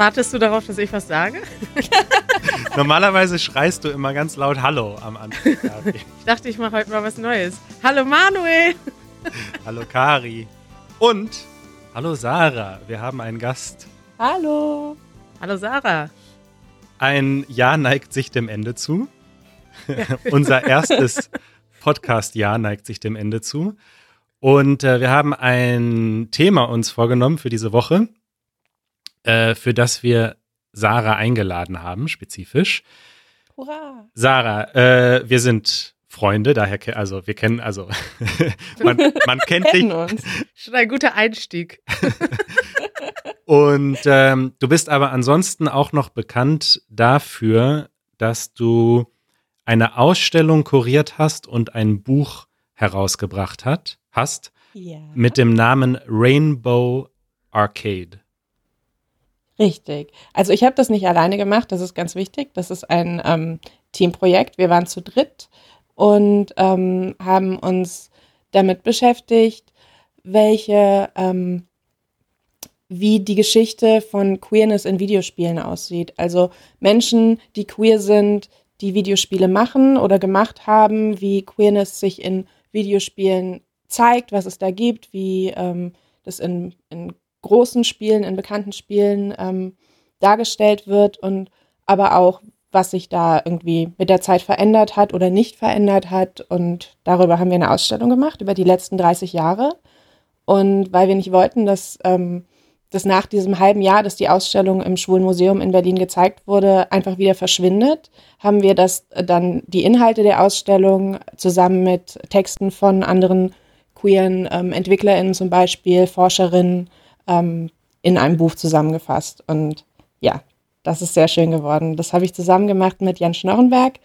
Wartest du darauf, dass ich was sage? Normalerweise schreist du immer ganz laut Hallo am Anfang. Kari. Ich dachte, ich mache heute mal was Neues. Hallo Manuel! hallo Kari. Und hallo Sarah. Wir haben einen Gast. Hallo. Hallo Sarah. Ein Jahr neigt sich dem Ende zu. Unser erstes Podcast-Jahr neigt sich dem Ende zu. Und äh, wir haben ein Thema uns vorgenommen für diese Woche, äh, für das wir Sarah eingeladen haben, spezifisch. Hurra. Sarah, äh, wir sind Freunde, daher, also wir kennen, also man, man kennt dich Kennen uns. Schon ein guter Einstieg. und ähm, du bist aber ansonsten auch noch bekannt dafür, dass du eine Ausstellung kuriert hast und ein Buch herausgebracht hat, hast Ja. mit dem Namen Rainbow Arcade. Richtig. Also ich habe das nicht alleine gemacht, das ist ganz wichtig. Das ist ein ähm, Teamprojekt. Wir waren zu dritt und ähm, haben uns damit beschäftigt, welche, ähm, wie die Geschichte von Queerness in Videospielen aussieht. Also Menschen, die queer sind, die Videospiele machen oder gemacht haben, wie Queerness sich in Videospielen zeigt, was es da gibt, wie ähm, das in, in großen Spielen, in bekannten Spielen ähm, dargestellt wird und aber auch, was sich da irgendwie mit der Zeit verändert hat oder nicht verändert hat. Und darüber haben wir eine Ausstellung gemacht, über die letzten 30 Jahre. Und weil wir nicht wollten, dass, ähm, dass nach diesem halben Jahr, dass die Ausstellung im Schwulen Museum in Berlin gezeigt wurde, einfach wieder verschwindet, haben wir das äh, dann die Inhalte der Ausstellung zusammen mit Texten von anderen queeren ähm, EntwicklerInnen zum Beispiel, Forscherinnen, ähm, in einem Buch zusammengefasst. Und ja, das ist sehr schön geworden. Das habe ich zusammen gemacht mit Jan Schnorrenberg,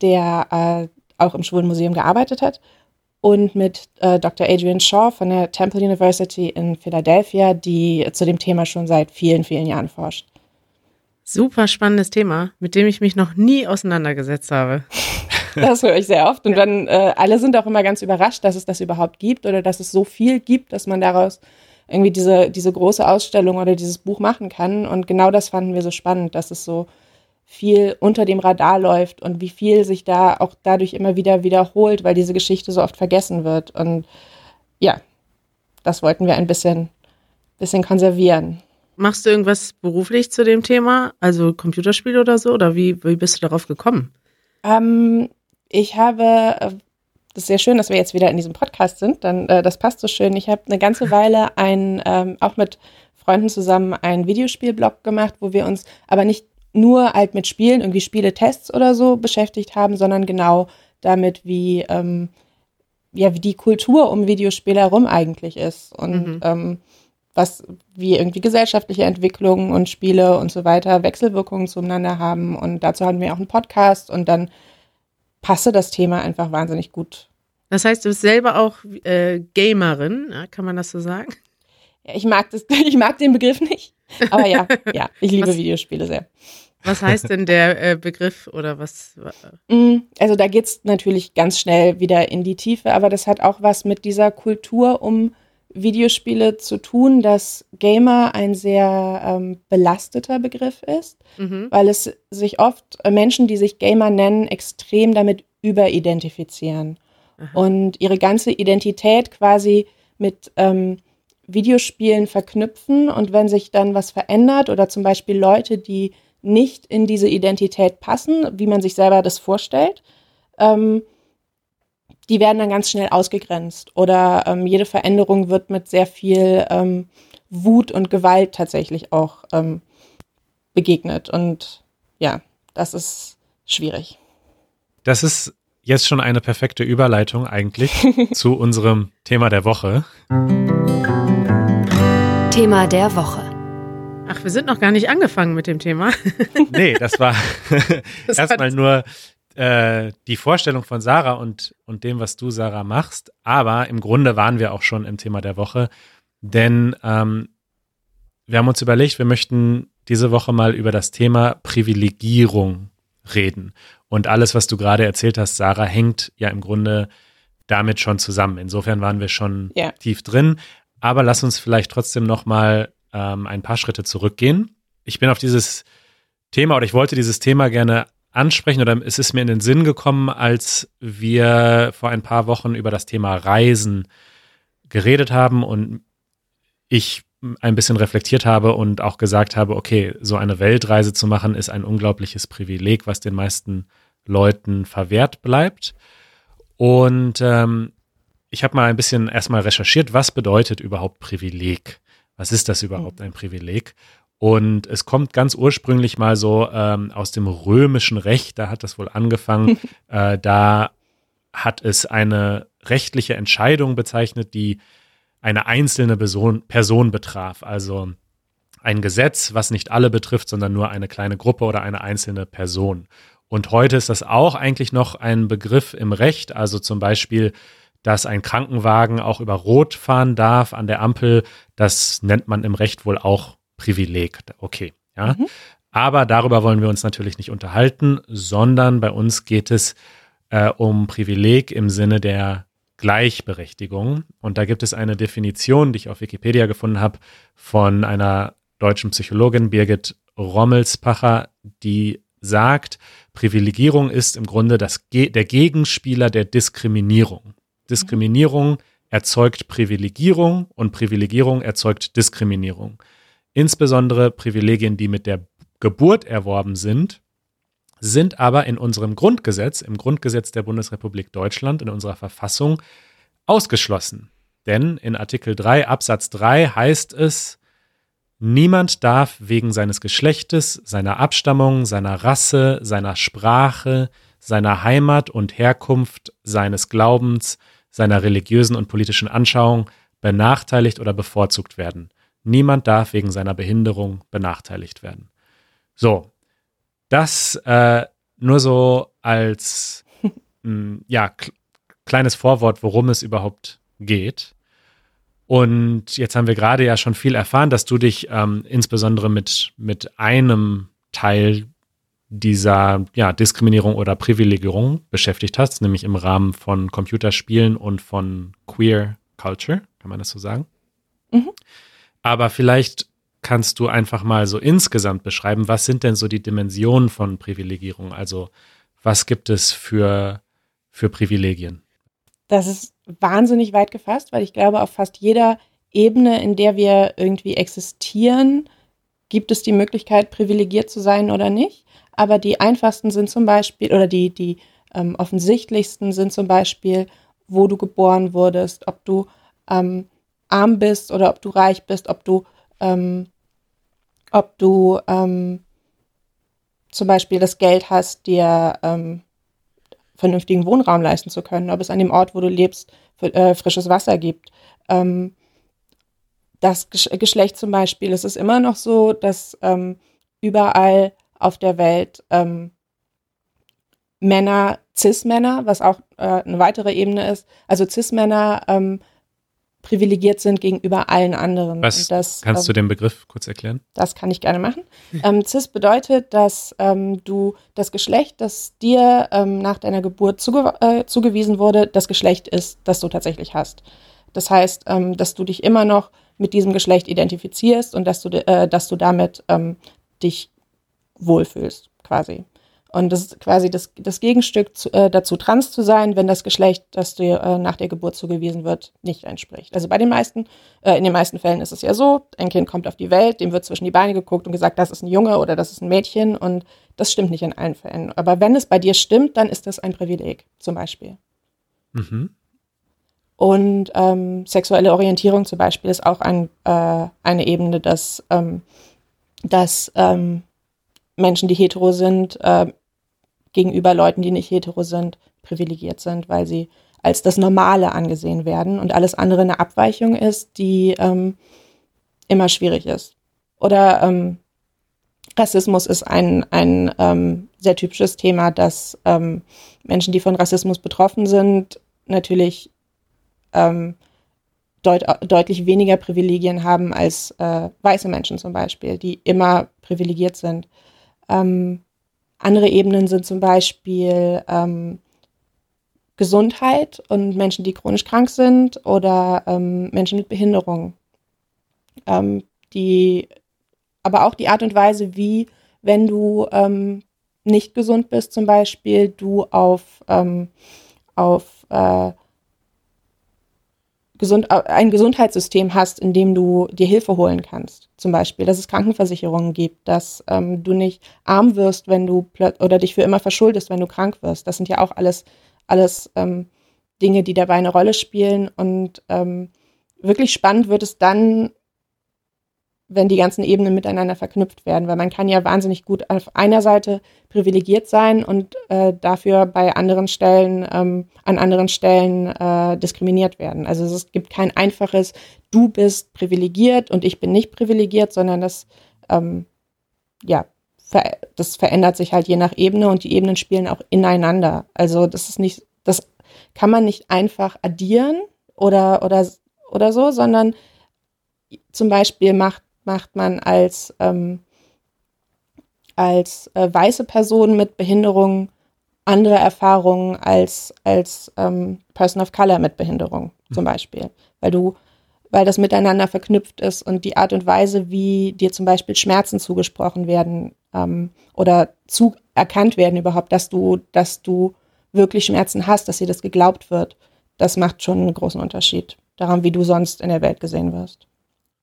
der äh, auch im Schwulen Museum gearbeitet hat, und mit äh, Dr. Adrian Shaw von der Temple University in Philadelphia, die zu dem Thema schon seit vielen, vielen Jahren forscht. Super spannendes Thema, mit dem ich mich noch nie auseinandergesetzt habe. Das höre ich sehr oft. Und dann äh, alle sind auch immer ganz überrascht, dass es das überhaupt gibt oder dass es so viel gibt, dass man daraus irgendwie diese, diese große Ausstellung oder dieses Buch machen kann. Und genau das fanden wir so spannend, dass es so viel unter dem Radar läuft und wie viel sich da auch dadurch immer wieder wiederholt, weil diese Geschichte so oft vergessen wird. Und ja, das wollten wir ein bisschen, bisschen konservieren. Machst du irgendwas beruflich zu dem Thema? Also Computerspiele oder so? Oder wie, wie bist du darauf gekommen? Ähm, ich habe, äh, das ist sehr schön, dass wir jetzt wieder in diesem Podcast sind, dann äh, das passt so schön. Ich habe eine ganze Weile ein, ähm, auch mit Freunden zusammen einen Videospielblog gemacht, wo wir uns aber nicht nur halt mit Spielen, irgendwie Spieletests oder so beschäftigt haben, sondern genau damit, wie, ähm, ja, wie die Kultur um Videospiele herum eigentlich ist und Mhm. ähm, was, wie irgendwie gesellschaftliche Entwicklungen und Spiele und so weiter Wechselwirkungen zueinander haben. Und dazu hatten wir auch einen Podcast und dann passte das Thema einfach wahnsinnig gut. Das heißt, du bist selber auch äh, Gamerin, kann man das so sagen? Ja, ich mag das, ich mag den Begriff nicht. Aber ja, ja, ich liebe Was- Videospiele sehr. Was heißt denn der äh, Begriff oder was? Mm, Also da geht's natürlich ganz schnell wieder in die Tiefe, aber das hat auch was mit dieser Kultur um Videospiele zu tun, dass Gamer ein sehr ähm, belasteter Begriff ist, Mhm. weil es sich oft äh, Menschen, die sich Gamer nennen, extrem damit überidentifizieren Aha. und ihre ganze Identität quasi mit ähm, Videospielen verknüpfen und wenn sich dann was verändert oder zum Beispiel Leute, die nicht in diese Identität passen, wie man sich selber das vorstellt, ähm, die werden dann ganz schnell ausgegrenzt oder ähm, jede Veränderung wird mit sehr viel ähm, Wut und Gewalt tatsächlich auch ähm, begegnet und ja, das ist schwierig. Das ist jetzt schon eine perfekte Überleitung eigentlich zu unserem Thema der Woche. Thema der Woche. Ach, wir sind noch gar nicht angefangen mit dem Thema. Nee, das war erstmal nur äh, die Vorstellung von Sarah und, und dem, was du, Sarah, machst. Aber im Grunde waren wir auch schon im Thema der Woche, denn ähm, wir haben uns überlegt, wir möchten diese Woche mal über das Thema Privilegierung reden. Und alles, was du gerade erzählt hast, Sarah, hängt ja im Grunde damit schon zusammen. Insofern waren wir schon Ja. tief drin. Aber lass uns vielleicht trotzdem noch mal ähm, ein paar Schritte zurückgehen. Ich bin auf dieses Thema oder ich wollte dieses Thema gerne ansprechen oder es ist mir in den Sinn gekommen, als wir vor ein paar Wochen über das Thema Reisen geredet haben und ich ein bisschen reflektiert habe und auch gesagt habe, okay, so eine Weltreise zu machen ist ein unglaubliches Privileg, was den meisten Leuten verwehrt bleibt. Und ähm, ich habe mal ein bisschen erstmal recherchiert, was bedeutet überhaupt Privileg? Was ist das überhaupt ein Privileg? Und es kommt ganz ursprünglich mal so ähm, aus dem römischen Recht, da hat das wohl angefangen. äh, da hat es eine rechtliche Entscheidung bezeichnet, die eine einzelne Person, Person betraf. Also ein Gesetz, was nicht alle betrifft, sondern nur eine kleine Gruppe oder eine einzelne Person. Und heute ist das auch eigentlich noch ein Begriff im Recht. Also zum Beispiel, dass ein Krankenwagen auch über Rot fahren darf an der Ampel. Das nennt man im Recht wohl auch Privileg. Okay, ja. Mhm. Aber darüber wollen wir uns natürlich nicht unterhalten, sondern bei uns geht es äh, um Privileg im Sinne der Gleichberechtigung. Und da gibt es eine Definition, die ich auf Wikipedia gefunden habe, von einer deutschen Psychologin Birgit Rommelspacher, die sagt, Privilegierung ist im Grunde das, der Gegenspieler der Diskriminierung. Diskriminierung erzeugt Privilegierung und Privilegierung erzeugt Diskriminierung. Insbesondere Privilegien, die mit der Geburt erworben sind, sind aber in unserem Grundgesetz, im Grundgesetz der Bundesrepublik Deutschland, in unserer Verfassung ausgeschlossen. Denn in Artikel 3 Absatz 3 heißt es, niemand darf wegen seines Geschlechtes, seiner Abstammung, seiner Rasse, seiner Sprache, seiner Heimat und Herkunft, seines Glaubens, seiner religiösen und politischen Anschauung benachteiligt oder bevorzugt werden. Niemand darf wegen seiner Behinderung benachteiligt werden. So, das äh, nur so als mh, hm, ja, kleines Vorwort, worum es überhaupt geht. Und jetzt haben wir gerade ja schon viel erfahren, dass du dich ähm, insbesondere mit, mit einem Teil dieser ja, Diskriminierung oder Privilegierung beschäftigt hast, nämlich im Rahmen von Computerspielen und von Queer Culture, kann man das so sagen? Mhm. Aber vielleicht kannst du einfach mal so insgesamt beschreiben, was sind denn so die Dimensionen von Privilegierung? Also was gibt es für, für Privilegien? Das ist wahnsinnig weit gefasst, weil ich glaube, auf fast jeder Ebene, in der wir irgendwie existieren, gibt es die Möglichkeit, privilegiert zu sein oder nicht. Aber die einfachsten sind zum Beispiel, oder die, die ähm, offensichtlichsten sind zum Beispiel, wo du geboren wurdest, ob du ähm, arm bist oder ob du reich bist, ob du, ähm, ob du ähm, zum Beispiel das Geld hast, dir ähm, vernünftigen Wohnraum leisten zu können, ob es an dem Ort, wo du lebst, äh, frisches Wasser gibt. Ähm, das Geschlecht zum Beispiel, es ist immer noch so, dass ähm, überall auf der Welt ähm, Männer, Cis-Männer, was auch äh, eine weitere Ebene ist, also Cis-Männer ähm, privilegiert sind gegenüber allen anderen. Was das, kannst ähm, du den Begriff kurz erklären? Das kann ich gerne machen. Ähm, Cis bedeutet, dass ähm, du das Geschlecht, das dir ähm, nach deiner Geburt zuge äh, zugewiesen wurde, das Geschlecht ist, das du tatsächlich hast. Das heißt, ähm, dass du dich immer noch mit diesem Geschlecht identifizierst und dass du, äh, dass du damit ähm, dich wohlfühlst, quasi. Und das ist quasi das, das Gegenstück zu, äh, dazu, trans zu sein, wenn das Geschlecht, das dir äh, nach der Geburt zugewiesen wird, nicht entspricht. Also bei den meisten, äh, in den meisten Fällen ist es ja so, ein Kind kommt auf die Welt, dem wird zwischen die Beine geguckt und gesagt, das ist ein Junge oder das ist ein Mädchen und das stimmt nicht in allen Fällen. Aber wenn es bei dir stimmt, dann ist das ein Privileg, zum Beispiel. Mhm. Und ähm, sexuelle Orientierung zum Beispiel ist auch ein, äh, eine Ebene, dass, ähm, dass ähm, Menschen, die hetero sind, äh, gegenüber Leuten, die nicht hetero sind, privilegiert sind, weil sie als das Normale angesehen werden und alles andere eine Abweichung ist, die ähm, immer schwierig ist. Oder ähm, Rassismus ist ein, ein ähm, sehr typisches Thema, dass ähm, Menschen, die von Rassismus betroffen sind, natürlich ähm, deut deutlich weniger Privilegien haben als äh, weiße Menschen zum Beispiel, die immer privilegiert sind. Ähm, andere Ebenen sind zum Beispiel ähm, Gesundheit und Menschen, die chronisch krank sind oder ähm, Menschen mit Behinderung. Ähm, die, aber auch die Art und Weise, wie, wenn du ähm, nicht gesund bist, zum Beispiel, du auf, ähm, auf äh, gesund, ein Gesundheitssystem hast, in dem du dir Hilfe holen kannst. Zum Beispiel, dass es Krankenversicherungen gibt, dass ähm, du nicht arm wirst, wenn du oder dich für immer verschuldest, wenn du krank wirst. Das sind ja auch alles, alles ähm, Dinge, die dabei eine Rolle spielen. Und ähm, wirklich spannend wird es dann, wenn die ganzen Ebenen miteinander verknüpft werden, weil man kann ja wahnsinnig gut auf einer Seite privilegiert sein und äh, dafür bei anderen Stellen, ähm, an anderen Stellen äh, diskriminiert werden. Also es gibt kein einfaches, du bist privilegiert und ich bin nicht privilegiert, sondern das, ähm, ja, ver das verändert sich halt je nach Ebene und die Ebenen spielen auch ineinander. Also das ist nicht, das kann man nicht einfach addieren oder, oder, oder so, sondern zum Beispiel macht macht man als, ähm, als äh, weiße Person mit Behinderung andere Erfahrungen als, als ähm, Person of Color mit Behinderung zum mhm. Beispiel. Weil du, weil das miteinander verknüpft ist und die Art und Weise, wie dir zum Beispiel Schmerzen zugesprochen werden ähm, oder zu erkannt werden überhaupt, dass du, dass du wirklich Schmerzen hast, dass dir das geglaubt wird, das macht schon einen großen Unterschied daran, wie du sonst in der Welt gesehen wirst.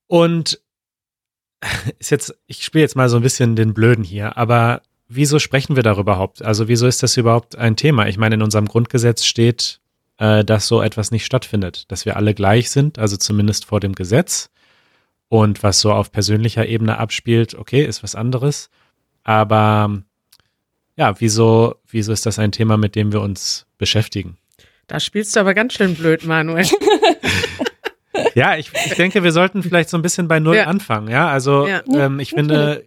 Und ist jetzt, ich spiele jetzt mal so ein bisschen den Blöden hier, aber wieso sprechen wir darüber überhaupt? Also wieso ist das überhaupt ein Thema? Ich meine, in unserem Grundgesetz steht, äh, dass so etwas nicht stattfindet, dass wir alle gleich sind, also zumindest vor dem Gesetz. Und was so auf persönlicher Ebene abspielt, okay, ist was anderes. Aber ja, wieso, wieso ist das ein Thema, mit dem wir uns beschäftigen? Da spielst du aber ganz schön blöd, Manuel. Ja, ich, ich denke, wir sollten vielleicht so ein bisschen bei Null ja. anfangen. Ja, also ja. Ähm, ich finde,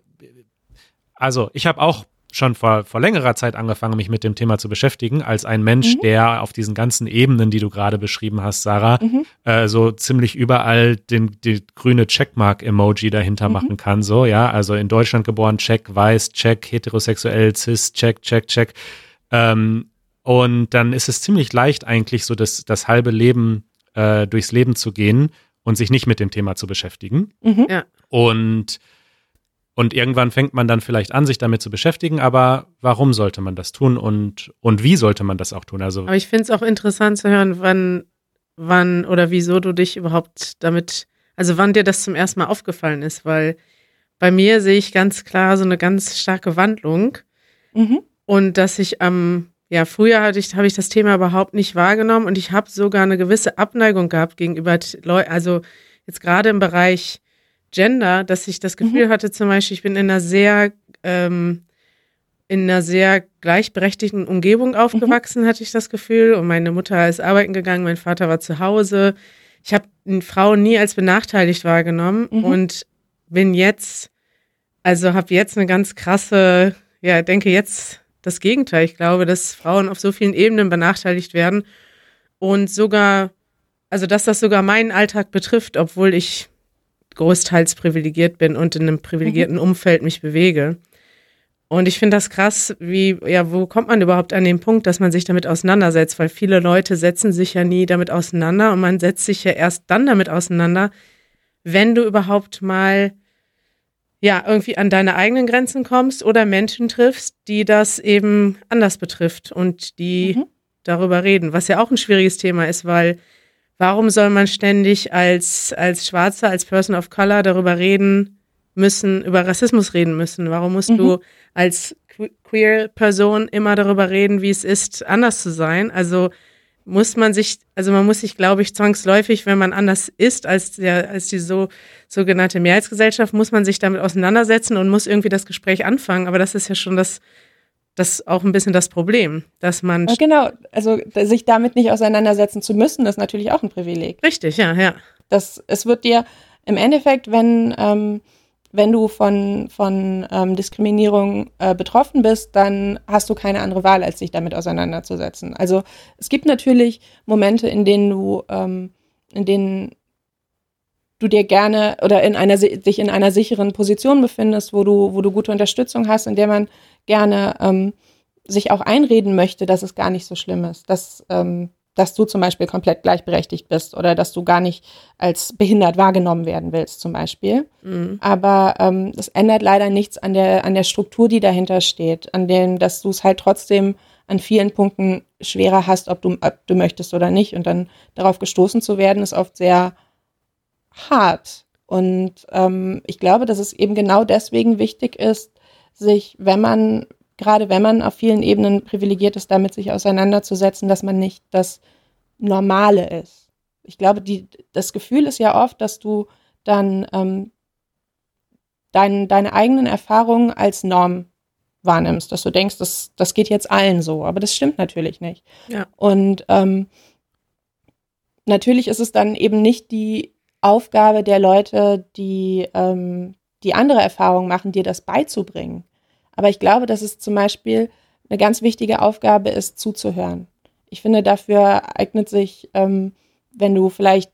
also ich habe auch schon vor, vor längerer Zeit angefangen, mich mit dem Thema zu beschäftigen, als ein Mensch, mhm. der auf diesen ganzen Ebenen, die du gerade beschrieben hast, Sarah, mhm. äh, so ziemlich überall den, die grüne Checkmark-Emoji dahinter mhm. machen kann. So, ja, also in Deutschland geboren, check, weiß, check, heterosexuell, cis, check, check, check. Ähm, und dann ist es ziemlich leicht, eigentlich so das, das halbe Leben äh, durchs Leben zu gehen und sich nicht mit dem Thema zu beschäftigen. Mhm. Ja. Und, und irgendwann fängt man dann vielleicht an, sich damit zu beschäftigen, aber warum sollte man das tun und, und wie sollte man das auch tun? Also, aber ich finde es auch interessant zu hören, wann, wann oder wieso du dich überhaupt damit, also wann dir das zum ersten Mal aufgefallen ist, weil bei mir sehe ich ganz klar so eine ganz starke Wandlung. Mhm. Und dass ich am ja, früher hatte ich, habe ich das Thema überhaupt nicht wahrgenommen und ich habe sogar eine gewisse Abneigung gehabt gegenüber Leuten, also jetzt gerade im Bereich Gender, dass ich das Gefühl mhm. hatte, zum Beispiel, ich bin in einer sehr, ähm, in einer sehr gleichberechtigten Umgebung aufgewachsen, mhm. hatte ich das Gefühl. Und meine Mutter ist arbeiten gegangen, mein Vater war zu Hause. Ich habe Frauen nie als benachteiligt wahrgenommen mhm. und bin jetzt, also habe jetzt eine ganz krasse, ja, denke jetzt das Gegenteil. Ich glaube, dass Frauen auf so vielen Ebenen benachteiligt werden und sogar, also dass das sogar meinen Alltag betrifft, obwohl ich großteils privilegiert bin und in einem privilegierten mhm. Umfeld mich bewege. Und ich finde das krass, wie, ja, wo kommt man überhaupt an den Punkt, dass man sich damit auseinandersetzt? Weil viele Leute setzen sich ja nie damit auseinander und man setzt sich ja erst dann damit auseinander, wenn du überhaupt mal ja, irgendwie an deine eigenen Grenzen kommst oder Menschen triffst, die das eben anders betrifft und die mhm. darüber reden, was ja auch ein schwieriges Thema ist, weil warum soll man ständig als, als Schwarzer, als Person of Color darüber reden müssen, über Rassismus reden müssen? Warum musst mhm. du als queer Person immer darüber reden, wie es ist, anders zu sein? Also muss man sich, also man muss sich, glaube ich, zwangsläufig, wenn man anders ist als der, als die so sogenannte Mehrheitsgesellschaft, muss man sich damit auseinandersetzen und muss irgendwie das Gespräch anfangen. Aber das ist ja schon das, das auch ein bisschen das Problem, dass man genau, also sich damit nicht auseinandersetzen zu müssen, ist natürlich auch ein Privileg. Richtig, ja, ja. Das, es wird dir im Endeffekt, wenn ähm, wenn du von, von ähm, Diskriminierung äh, betroffen bist, dann hast du keine andere Wahl, als dich damit auseinanderzusetzen. Also es gibt natürlich Momente, in denen du, ähm, in denen du dir gerne oder in einer dich in einer sicheren Position befindest, wo du, wo du gute Unterstützung hast, in der man gerne ähm, sich auch einreden möchte, dass es gar nicht so schlimm ist, dass, ähm, dass du zum Beispiel komplett gleichberechtigt bist oder dass du gar nicht als behindert wahrgenommen werden willst, zum Beispiel. Mhm. Aber ähm, das ändert leider nichts an der, an der Struktur, die dahinter steht, an dem, dass du es halt trotzdem an vielen Punkten schwerer hast, ob du, ob du möchtest oder nicht. Und dann darauf gestoßen zu werden, ist oft sehr hart. Und ähm, ich glaube, dass es eben genau deswegen wichtig ist, sich, wenn man, gerade wenn man auf vielen Ebenen privilegiert ist, damit sich auseinanderzusetzen, dass man nicht das Normale ist. Ich glaube, die, das Gefühl ist ja oft, dass du dann ähm, dein, deine eigenen Erfahrungen als Norm wahrnimmst, dass du denkst, das, das geht jetzt allen so, aber das stimmt natürlich nicht. Ja. Und ähm, natürlich ist es dann eben nicht die Aufgabe der Leute, die, ähm, die andere Erfahrungen machen, dir das beizubringen. Aber ich glaube, dass es zum Beispiel eine ganz wichtige Aufgabe ist, zuzuhören. Ich finde, dafür eignet sich, ähm, wenn du vielleicht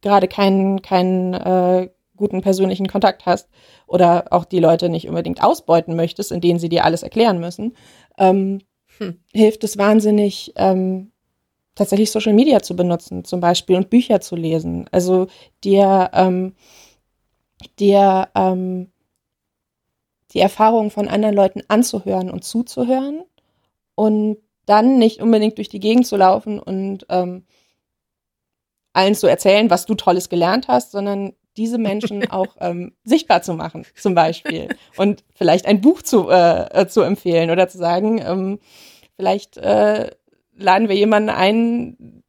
gerade keinen, keinen äh, guten persönlichen Kontakt hast oder auch die Leute nicht unbedingt ausbeuten möchtest, in denen sie dir alles erklären müssen, ähm, hm. hilft es wahnsinnig, ähm, tatsächlich Social Media zu benutzen, zum Beispiel und Bücher zu lesen. Also dir, ähm, dir ähm, die Erfahrungen von anderen Leuten anzuhören und zuzuhören und dann nicht unbedingt durch die Gegend zu laufen und ähm, allen zu erzählen, was du Tolles gelernt hast, sondern diese Menschen auch ähm, sichtbar zu machen, zum Beispiel. Und vielleicht ein Buch zu, äh, äh, zu empfehlen oder zu sagen, ähm, vielleicht äh, laden wir jemanden ein,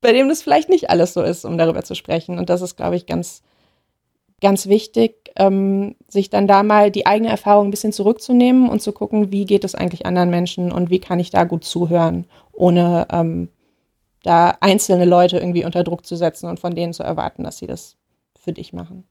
bei dem das vielleicht nicht alles so ist, um darüber zu sprechen. Und das ist, glaube ich, ganz, ganz wichtig, ähm, sich dann da mal die eigene Erfahrung ein bisschen zurückzunehmen und zu gucken, wie geht es eigentlich anderen Menschen und wie kann ich da gut zuhören, ohne ähm, da einzelne Leute irgendwie unter Druck zu setzen und von denen zu erwarten, dass sie das für dich machen.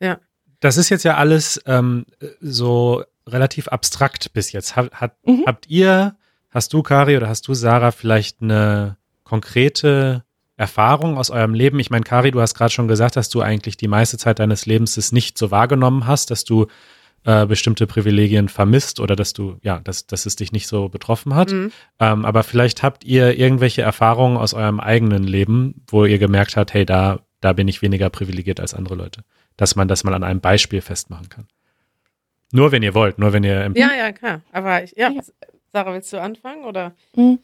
Ja. Das ist jetzt ja alles ähm, so relativ abstrakt bis jetzt. Hat, hat, mhm. Habt ihr, hast du, Kari, oder hast du, Sarah, vielleicht eine konkrete Erfahrung aus eurem Leben? Ich meine, Kari, du hast gerade schon gesagt, dass du eigentlich die meiste Zeit deines Lebens es nicht so wahrgenommen hast, dass du äh, bestimmte Privilegien vermisst oder dass du, ja, dass, dass es dich nicht so betroffen hat. Mhm. Ähm, aber vielleicht habt ihr irgendwelche Erfahrungen aus eurem eigenen Leben, wo ihr gemerkt habt, hey, da da bin ich weniger privilegiert als andere Leute. Dass man das mal an einem Beispiel festmachen kann. Nur wenn ihr wollt, nur wenn ihr. Ja, ja, klar. Aber ich, ja, Sarah, willst du anfangen oder? Hm.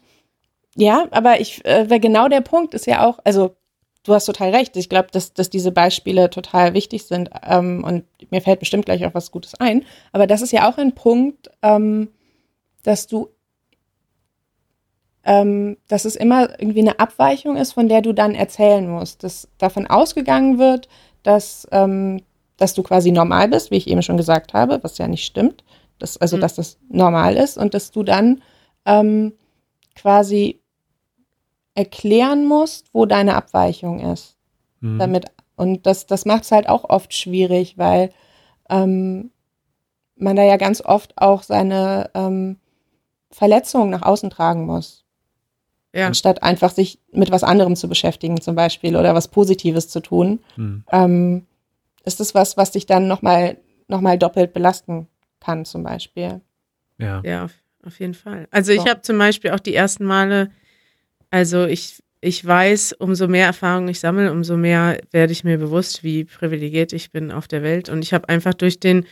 Ja, aber ich, äh, genau der Punkt ist ja auch, also du hast total recht. Ich glaube, dass, dass diese Beispiele total wichtig sind ähm, und mir fällt bestimmt gleich auch was Gutes ein. Aber das ist ja auch ein Punkt, ähm, dass du ähm, dass es immer irgendwie eine Abweichung ist, von der du dann erzählen musst. Dass davon ausgegangen wird, dass, ähm, dass du quasi normal bist, wie ich eben schon gesagt habe, was ja nicht stimmt. Dass, also, mhm. dass das normal ist und dass du dann ähm, quasi erklären musst, wo deine Abweichung ist. Mhm. Damit, und das, das macht es halt auch oft schwierig, weil ähm, man da ja ganz oft auch seine ähm, Verletzungen nach außen tragen muss. Ja. Anstatt einfach sich mit was anderem zu beschäftigen, zum Beispiel, oder was Positives zu tun, mhm. ähm, ist das was, was dich dann nochmal noch mal doppelt belasten kann, zum Beispiel. Ja, ja auf, auf jeden Fall. Also ich habe zum Beispiel auch die ersten Male, also ich, ich weiß, umso mehr Erfahrung ich sammle, umso mehr werde ich mir bewusst, wie privilegiert ich bin auf der Welt. Und ich habe einfach durch den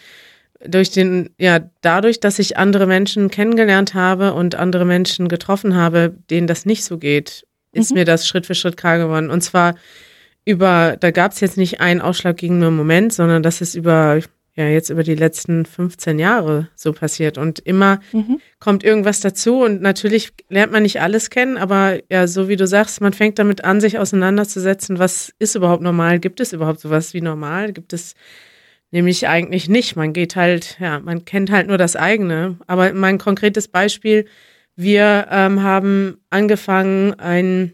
durch den, ja, dadurch, dass ich andere Menschen kennengelernt habe und andere Menschen getroffen habe, denen das nicht so geht, ist mhm. mir das Schritt für Schritt klar geworden. Und zwar über, da gab es jetzt nicht einen ausschlaggebenden Moment, sondern das ist über, ja, jetzt über die letzten 15 Jahre so passiert. Und immer mhm. kommt irgendwas dazu und natürlich lernt man nicht alles kennen, aber ja, so wie du sagst, man fängt damit an, sich auseinanderzusetzen, was ist überhaupt normal? Gibt es überhaupt sowas wie normal? Gibt es Nämlich eigentlich nicht. Man geht halt, ja, man kennt halt nur das eigene. Aber mein konkretes Beispiel, wir ähm, haben angefangen, ein,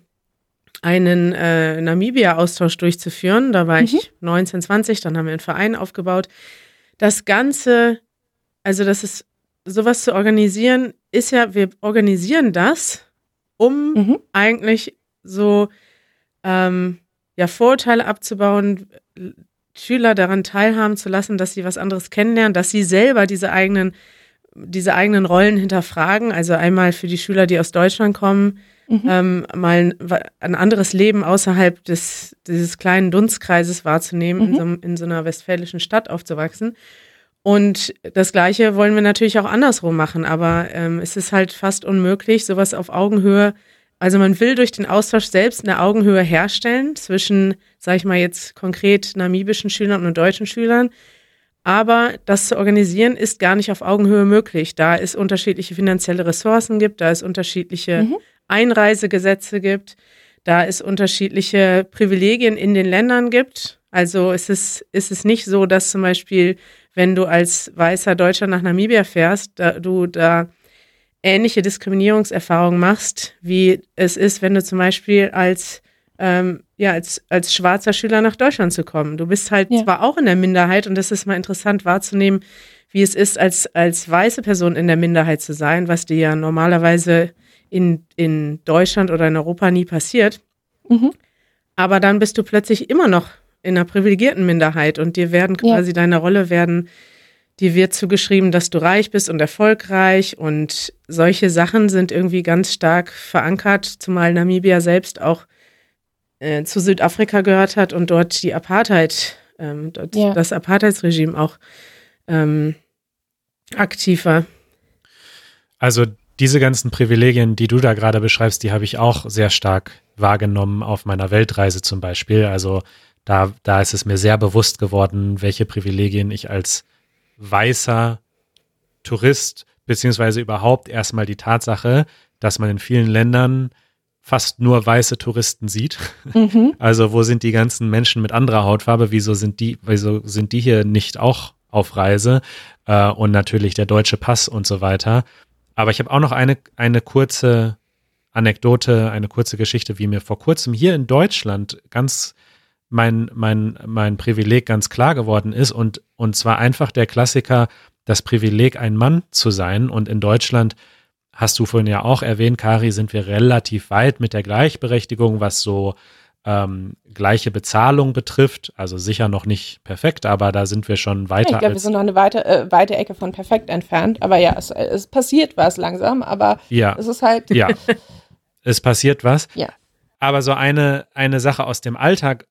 einen äh, Namibia-Austausch durchzuführen. Da war mhm. ich 19, 20, dann haben wir einen Verein aufgebaut. Das Ganze, also das ist, sowas zu organisieren, ist ja, wir organisieren das, um mhm. eigentlich so ähm, ja, Vorurteile abzubauen, Schüler daran teilhaben zu lassen, dass sie was anderes kennenlernen, dass sie selber diese eigenen, diese eigenen Rollen hinterfragen. Also einmal für die Schüler, die aus Deutschland kommen, mhm. ähm, mal ein, anderes Leben außerhalb des, dieses kleinen Dunstkreises wahrzunehmen, mhm. in, so, in so einer westfälischen Stadt aufzuwachsen. Und das Gleiche wollen wir natürlich auch andersrum machen, aber ähm, es ist halt fast unmöglich, sowas auf Augenhöhe. Also man will durch den Austausch selbst eine Augenhöhe herstellen zwischen, sage ich mal jetzt konkret namibischen Schülern und deutschen Schülern. Aber das zu organisieren ist gar nicht auf Augenhöhe möglich, da es unterschiedliche finanzielle Ressourcen gibt, da es unterschiedliche mhm. Einreisegesetze gibt, da es unterschiedliche Privilegien in den Ländern gibt. Also es ist, ist es nicht so, dass zum Beispiel wenn du als weißer Deutscher nach Namibia fährst, da, du da ähnliche Diskriminierungserfahrungen machst, wie es ist, wenn du zum Beispiel als ähm, ja, als, als schwarzer Schüler nach Deutschland zu kommen. Du bist halt ja. zwar auch in der Minderheit und das ist mal interessant wahrzunehmen, wie es ist, als, als weiße Person in der Minderheit zu sein, was dir ja normalerweise in, in Deutschland oder in Europa nie passiert. Mhm. Aber dann bist du plötzlich immer noch in einer privilegierten Minderheit und dir werden quasi ja. deine Rolle werden, dir wird zugeschrieben, dass du reich bist und erfolgreich und solche Sachen sind irgendwie ganz stark verankert, zumal Namibia selbst auch äh, zu Südafrika gehört hat und dort die Apartheid, ähm, dort ja. das Apartheidsregime auch ähm, aktiv war. Also diese ganzen Privilegien, die du da gerade beschreibst, die habe ich auch sehr stark wahrgenommen auf meiner Weltreise zum Beispiel. Also da, da ist es mir sehr bewusst geworden, welche Privilegien ich als weißer Tourist, beziehungsweise überhaupt erstmal die Tatsache, dass man in vielen Ländern fast nur weiße Touristen sieht. Mhm. Also wo sind die ganzen Menschen mit anderer Hautfarbe? Wieso sind die, wieso sind die hier nicht auch auf Reise? Äh, und natürlich der deutsche Pass und so weiter. Aber ich habe auch noch eine, eine kurze Anekdote, eine kurze Geschichte, wie mir vor kurzem hier in Deutschland ganz mein, mein, mein Privileg ganz klar geworden ist und, und zwar einfach der Klassiker, das Privileg, ein Mann zu sein. Und in Deutschland, hast du vorhin ja auch erwähnt, Kari, sind wir relativ weit mit der Gleichberechtigung, was so ähm, gleiche Bezahlung betrifft. Also sicher noch nicht perfekt, aber da sind wir schon weiter. Ja, ich glaube, wir sind noch eine weite, äh, weite Ecke von perfekt entfernt. Aber ja, es, es passiert was langsam, aber ja. es ist halt. Ja. es passiert was. Ja. Aber so eine, eine Sache aus dem Alltag,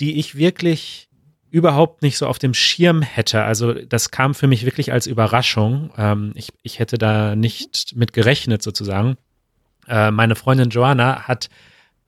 die ich wirklich überhaupt nicht so auf dem Schirm hätte. Also das kam für mich wirklich als Überraschung. Ähm, ich, ich hätte da nicht mit gerechnet sozusagen. Äh, meine Freundin Joanna hat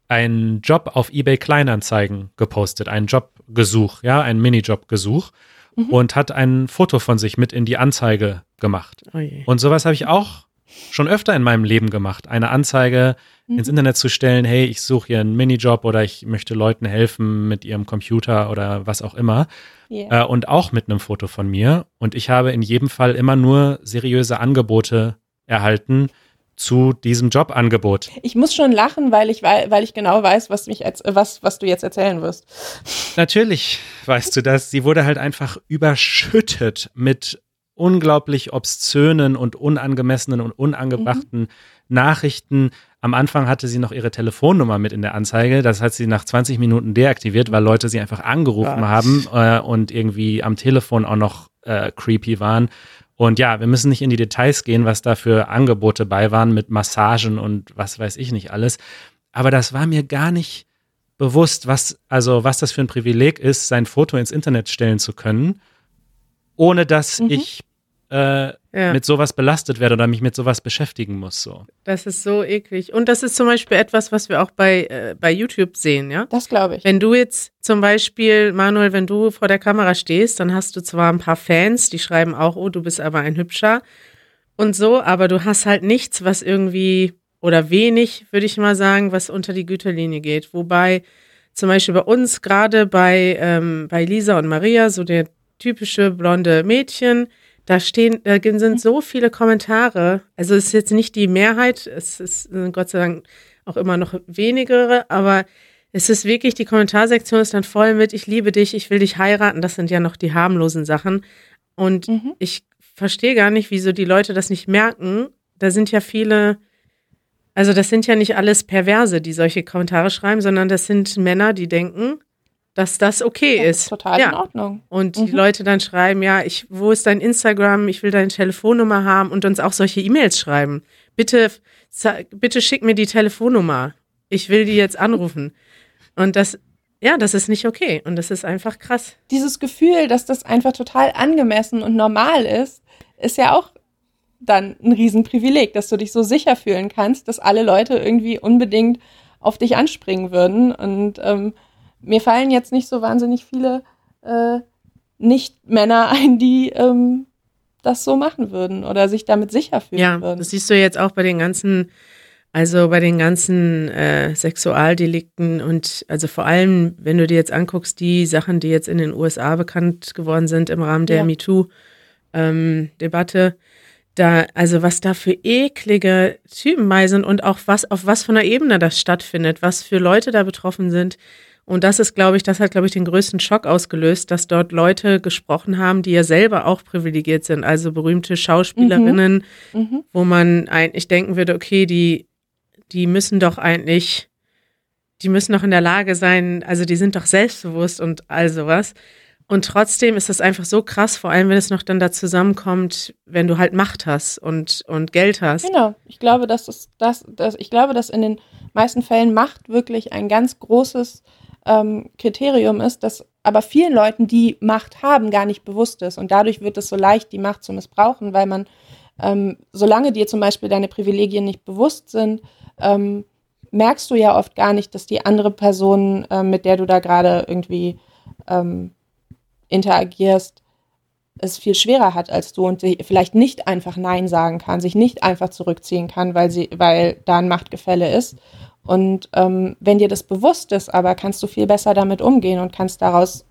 einen Job auf eBay Kleinanzeigen gepostet, einen Jobgesuch, ja, einen Minijobgesuch mhm. und hat ein Foto von sich mit in die Anzeige gemacht. Oh und sowas habe ich auch schon öfter in meinem Leben gemacht. Eine Anzeige mhm. ins Internet zu stellen, hey, ich suche hier einen Minijob oder ich möchte Leuten helfen mit ihrem Computer oder was auch immer. Yeah. Äh, und auch mit einem Foto von mir. Und ich habe in jedem Fall immer nur seriöse Angebote erhalten zu diesem Jobangebot. Ich muss schon lachen, weil ich, weil ich genau weiß, was, mich als, was, was du jetzt erzählen wirst. Natürlich weißt du das. Sie wurde halt einfach überschüttet mit unglaublich obszönen und unangemessenen und unangebrachten mhm. Nachrichten. Am Anfang hatte sie noch ihre Telefonnummer mit in der Anzeige. Das hat sie nach 20 Minuten deaktiviert, weil Leute sie einfach angerufen ja. haben äh, und irgendwie am Telefon auch noch äh, creepy waren. Und ja, wir müssen nicht in die Details gehen, was da für Angebote bei waren mit Massagen und was weiß ich nicht alles. Aber das war mir gar nicht bewusst, was, also was das für ein Privileg ist, sein Foto ins Internet stellen zu können, ohne dass mhm. ich äh, ja. mit sowas belastet werde oder mich mit sowas beschäftigen muss. So. Das ist so eklig. Und das ist zum Beispiel etwas, was wir auch bei, äh, bei YouTube sehen, ja? Das glaube ich. Wenn du jetzt zum Beispiel, Manuel, wenn du vor der Kamera stehst, dann hast du zwar ein paar Fans, die schreiben auch, oh, du bist aber ein Hübscher und so, aber du hast halt nichts, was irgendwie oder wenig, würde ich mal sagen, was unter die Güterlinie geht. Wobei zum Beispiel bei uns gerade bei, ähm, bei Lisa und Maria, so der typische blonde Mädchen, da stehen, da sind so viele Kommentare. Also es ist jetzt nicht die Mehrheit, es ist äh, Gott sei Dank auch immer noch wenigere, aber es ist wirklich, die Kommentarsektion ist dann voll mit, ich liebe dich, ich will dich heiraten. Das sind ja noch die harmlosen Sachen. Und mhm. ich verstehe gar nicht, wieso die Leute das nicht merken. Da sind ja viele, also das sind ja nicht alles Perverse, die solche Kommentare schreiben, sondern das sind Männer, die denken, dass das okay das ist. Total ja. in Ordnung. Und mhm. die Leute dann schreiben, ja, ich, wo ist dein Instagram? Ich will deine Telefonnummer haben und uns auch solche E-Mails schreiben. Bitte bitte schick mir die Telefonnummer. Ich will die jetzt anrufen. Und das, ja, das ist nicht okay. Und das ist einfach krass. Dieses Gefühl, dass das einfach total angemessen und normal ist, ist ja auch dann ein Riesenprivileg, dass du dich so sicher fühlen kannst, dass alle Leute irgendwie unbedingt auf dich anspringen würden. Und ähm, mir fallen jetzt nicht so wahnsinnig viele äh, Nicht-Männer ein, die ähm, das so machen würden oder sich damit sicher fühlen ja, würden. Das siehst du jetzt auch bei den ganzen, also bei den ganzen äh, Sexualdelikten und also vor allem, wenn du dir jetzt anguckst, die Sachen, die jetzt in den USA bekannt geworden sind im Rahmen der ja. MeToo-Debatte, ähm, da, also was da für eklige Typen bei sind und auch was, auf was von der Ebene das stattfindet, was für Leute da betroffen sind, und das ist, glaube ich, das hat, glaube ich, den größten Schock ausgelöst, dass dort Leute gesprochen haben, die ja selber auch privilegiert sind, also berühmte Schauspielerinnen, mhm. Mhm. wo man eigentlich denken würde, okay, die, die müssen doch eigentlich, die müssen doch in der Lage sein, also die sind doch selbstbewusst und all sowas. Und trotzdem ist das einfach so krass, vor allem wenn es noch dann da zusammenkommt, wenn du halt Macht hast und, und Geld hast. Genau. Ich glaube, dass das, das, ich glaube, dass in den meisten Fällen Macht wirklich ein ganz großes ähm, Kriterium ist, das aber vielen Leuten, die Macht haben, gar nicht bewusst ist. Und dadurch wird es so leicht, die Macht zu missbrauchen, weil man, ähm, solange dir zum Beispiel deine Privilegien nicht bewusst sind, ähm, merkst du ja oft gar nicht, dass die andere Person, äh, mit der du da gerade irgendwie ähm, interagierst, es viel schwerer hat als du und sie vielleicht nicht einfach Nein sagen kann, sich nicht einfach zurückziehen kann, weil sie, weil da ein Machtgefälle ist. Und ähm, wenn dir das bewusst ist, aber kannst du viel besser damit umgehen und kannst daraus,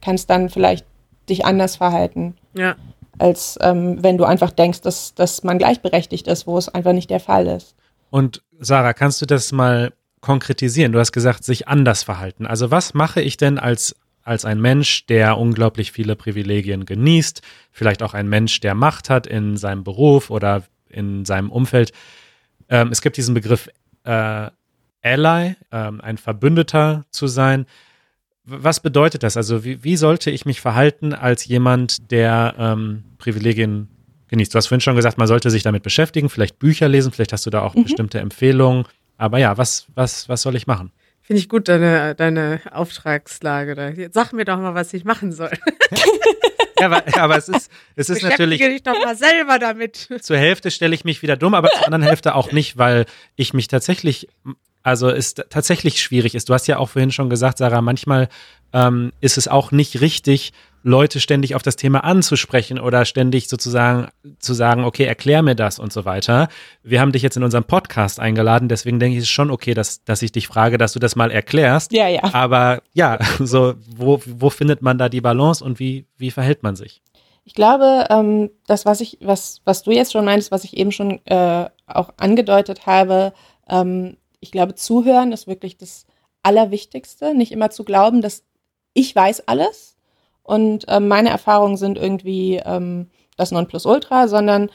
kannst dann vielleicht dich anders verhalten. Ja. Als ähm, wenn du einfach denkst, dass, dass man gleichberechtigt ist, wo es einfach nicht der Fall ist. Und Sarah, kannst du das mal konkretisieren? Du hast gesagt, sich anders verhalten. Also was mache ich denn als, als ein Mensch, der unglaublich viele Privilegien genießt, vielleicht auch ein Mensch, der Macht hat in seinem Beruf oder in seinem Umfeld? Ähm, es gibt diesen Begriff äh, Ally, ähm, ein Verbündeter zu sein. Was bedeutet das? Also wie, wie sollte ich mich verhalten als jemand, der ähm, Privilegien genießt? Du hast vorhin schon gesagt, man sollte sich damit beschäftigen, vielleicht Bücher lesen, vielleicht hast du da auch mhm. bestimmte Empfehlungen. Aber ja, was, was, was soll ich machen? Finde ich gut, deine, deine Auftragslage da. Jetzt sag mir doch mal, was ich machen soll. ja, aber, aber es ist, es ist natürlich. dich doch mal selber damit. Zur Hälfte stelle ich mich wieder dumm, aber zur anderen Hälfte auch nicht, weil ich mich tatsächlich also ist tatsächlich schwierig ist. Du hast ja auch vorhin schon gesagt, Sarah, manchmal ähm, ist es auch nicht richtig, Leute ständig auf das Thema anzusprechen oder ständig sozusagen zu sagen, okay, erklär mir das und so weiter. Wir haben dich jetzt in unserem Podcast eingeladen, deswegen denke ich, es ist schon okay, dass, dass ich dich frage, dass du das mal erklärst. Ja, ja. Aber ja, so, wo, wo findet man da die Balance und wie, wie verhält man sich? Ich glaube, ähm, das, was ich, was, was du jetzt schon meinst, was ich eben schon äh, auch angedeutet habe, ähm, ich glaube, zuhören ist wirklich das Allerwichtigste. Nicht immer zu glauben, dass ich weiß alles und äh, meine Erfahrungen sind irgendwie ähm, das Nonplusultra, sondern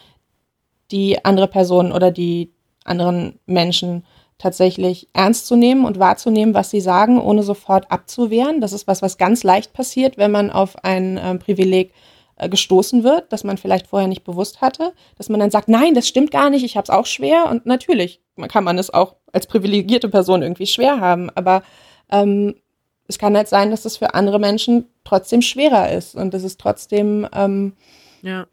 die andere Person oder die anderen Menschen tatsächlich ernst zu nehmen und wahrzunehmen, was sie sagen, ohne sofort abzuwehren. Das ist was, was ganz leicht passiert, wenn man auf ein äh, Privileg gestoßen wird, das man vielleicht vorher nicht bewusst hatte, dass man dann sagt, nein, das stimmt gar nicht, ich habe es auch schwer und natürlich kann man es auch als privilegierte Person irgendwie schwer haben, aber ähm, es kann halt sein, dass es für andere Menschen trotzdem schwerer ist und dass es trotzdem ähm, ja.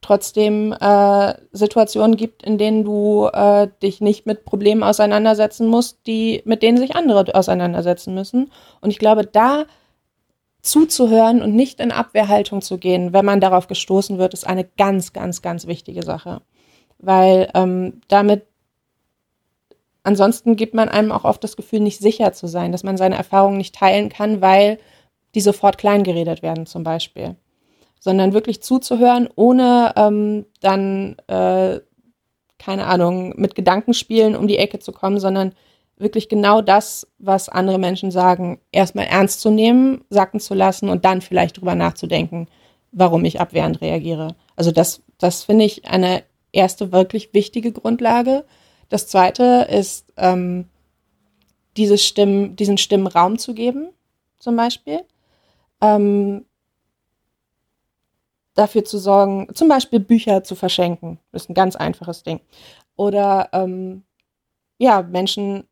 trotzdem äh, Situationen gibt, in denen du äh, dich nicht mit Problemen auseinandersetzen musst, die mit denen sich andere auseinandersetzen müssen. Und ich glaube, da zuzuhören und nicht in Abwehrhaltung zu gehen, wenn man darauf gestoßen wird, ist eine ganz, ganz, ganz wichtige Sache. Weil ähm, damit ansonsten gibt man einem auch oft das Gefühl, nicht sicher zu sein, dass man seine Erfahrungen nicht teilen kann, weil die sofort kleingeredet werden zum Beispiel. Sondern wirklich zuzuhören, ohne ähm, dann, äh, keine Ahnung, mit Gedankenspielen um die Ecke zu kommen, sondern wirklich genau das, was andere Menschen sagen, erstmal ernst zu nehmen, sacken zu lassen und dann vielleicht drüber nachzudenken, warum ich abwehrend reagiere. Also das, das finde ich eine erste wirklich wichtige Grundlage. Das zweite ist, ähm, diese Stimmen, diesen Stimmen Raum zu geben, zum Beispiel. Ähm, dafür zu sorgen, zum Beispiel Bücher zu verschenken. Ist ein ganz einfaches Ding oder ähm, ja, Menschen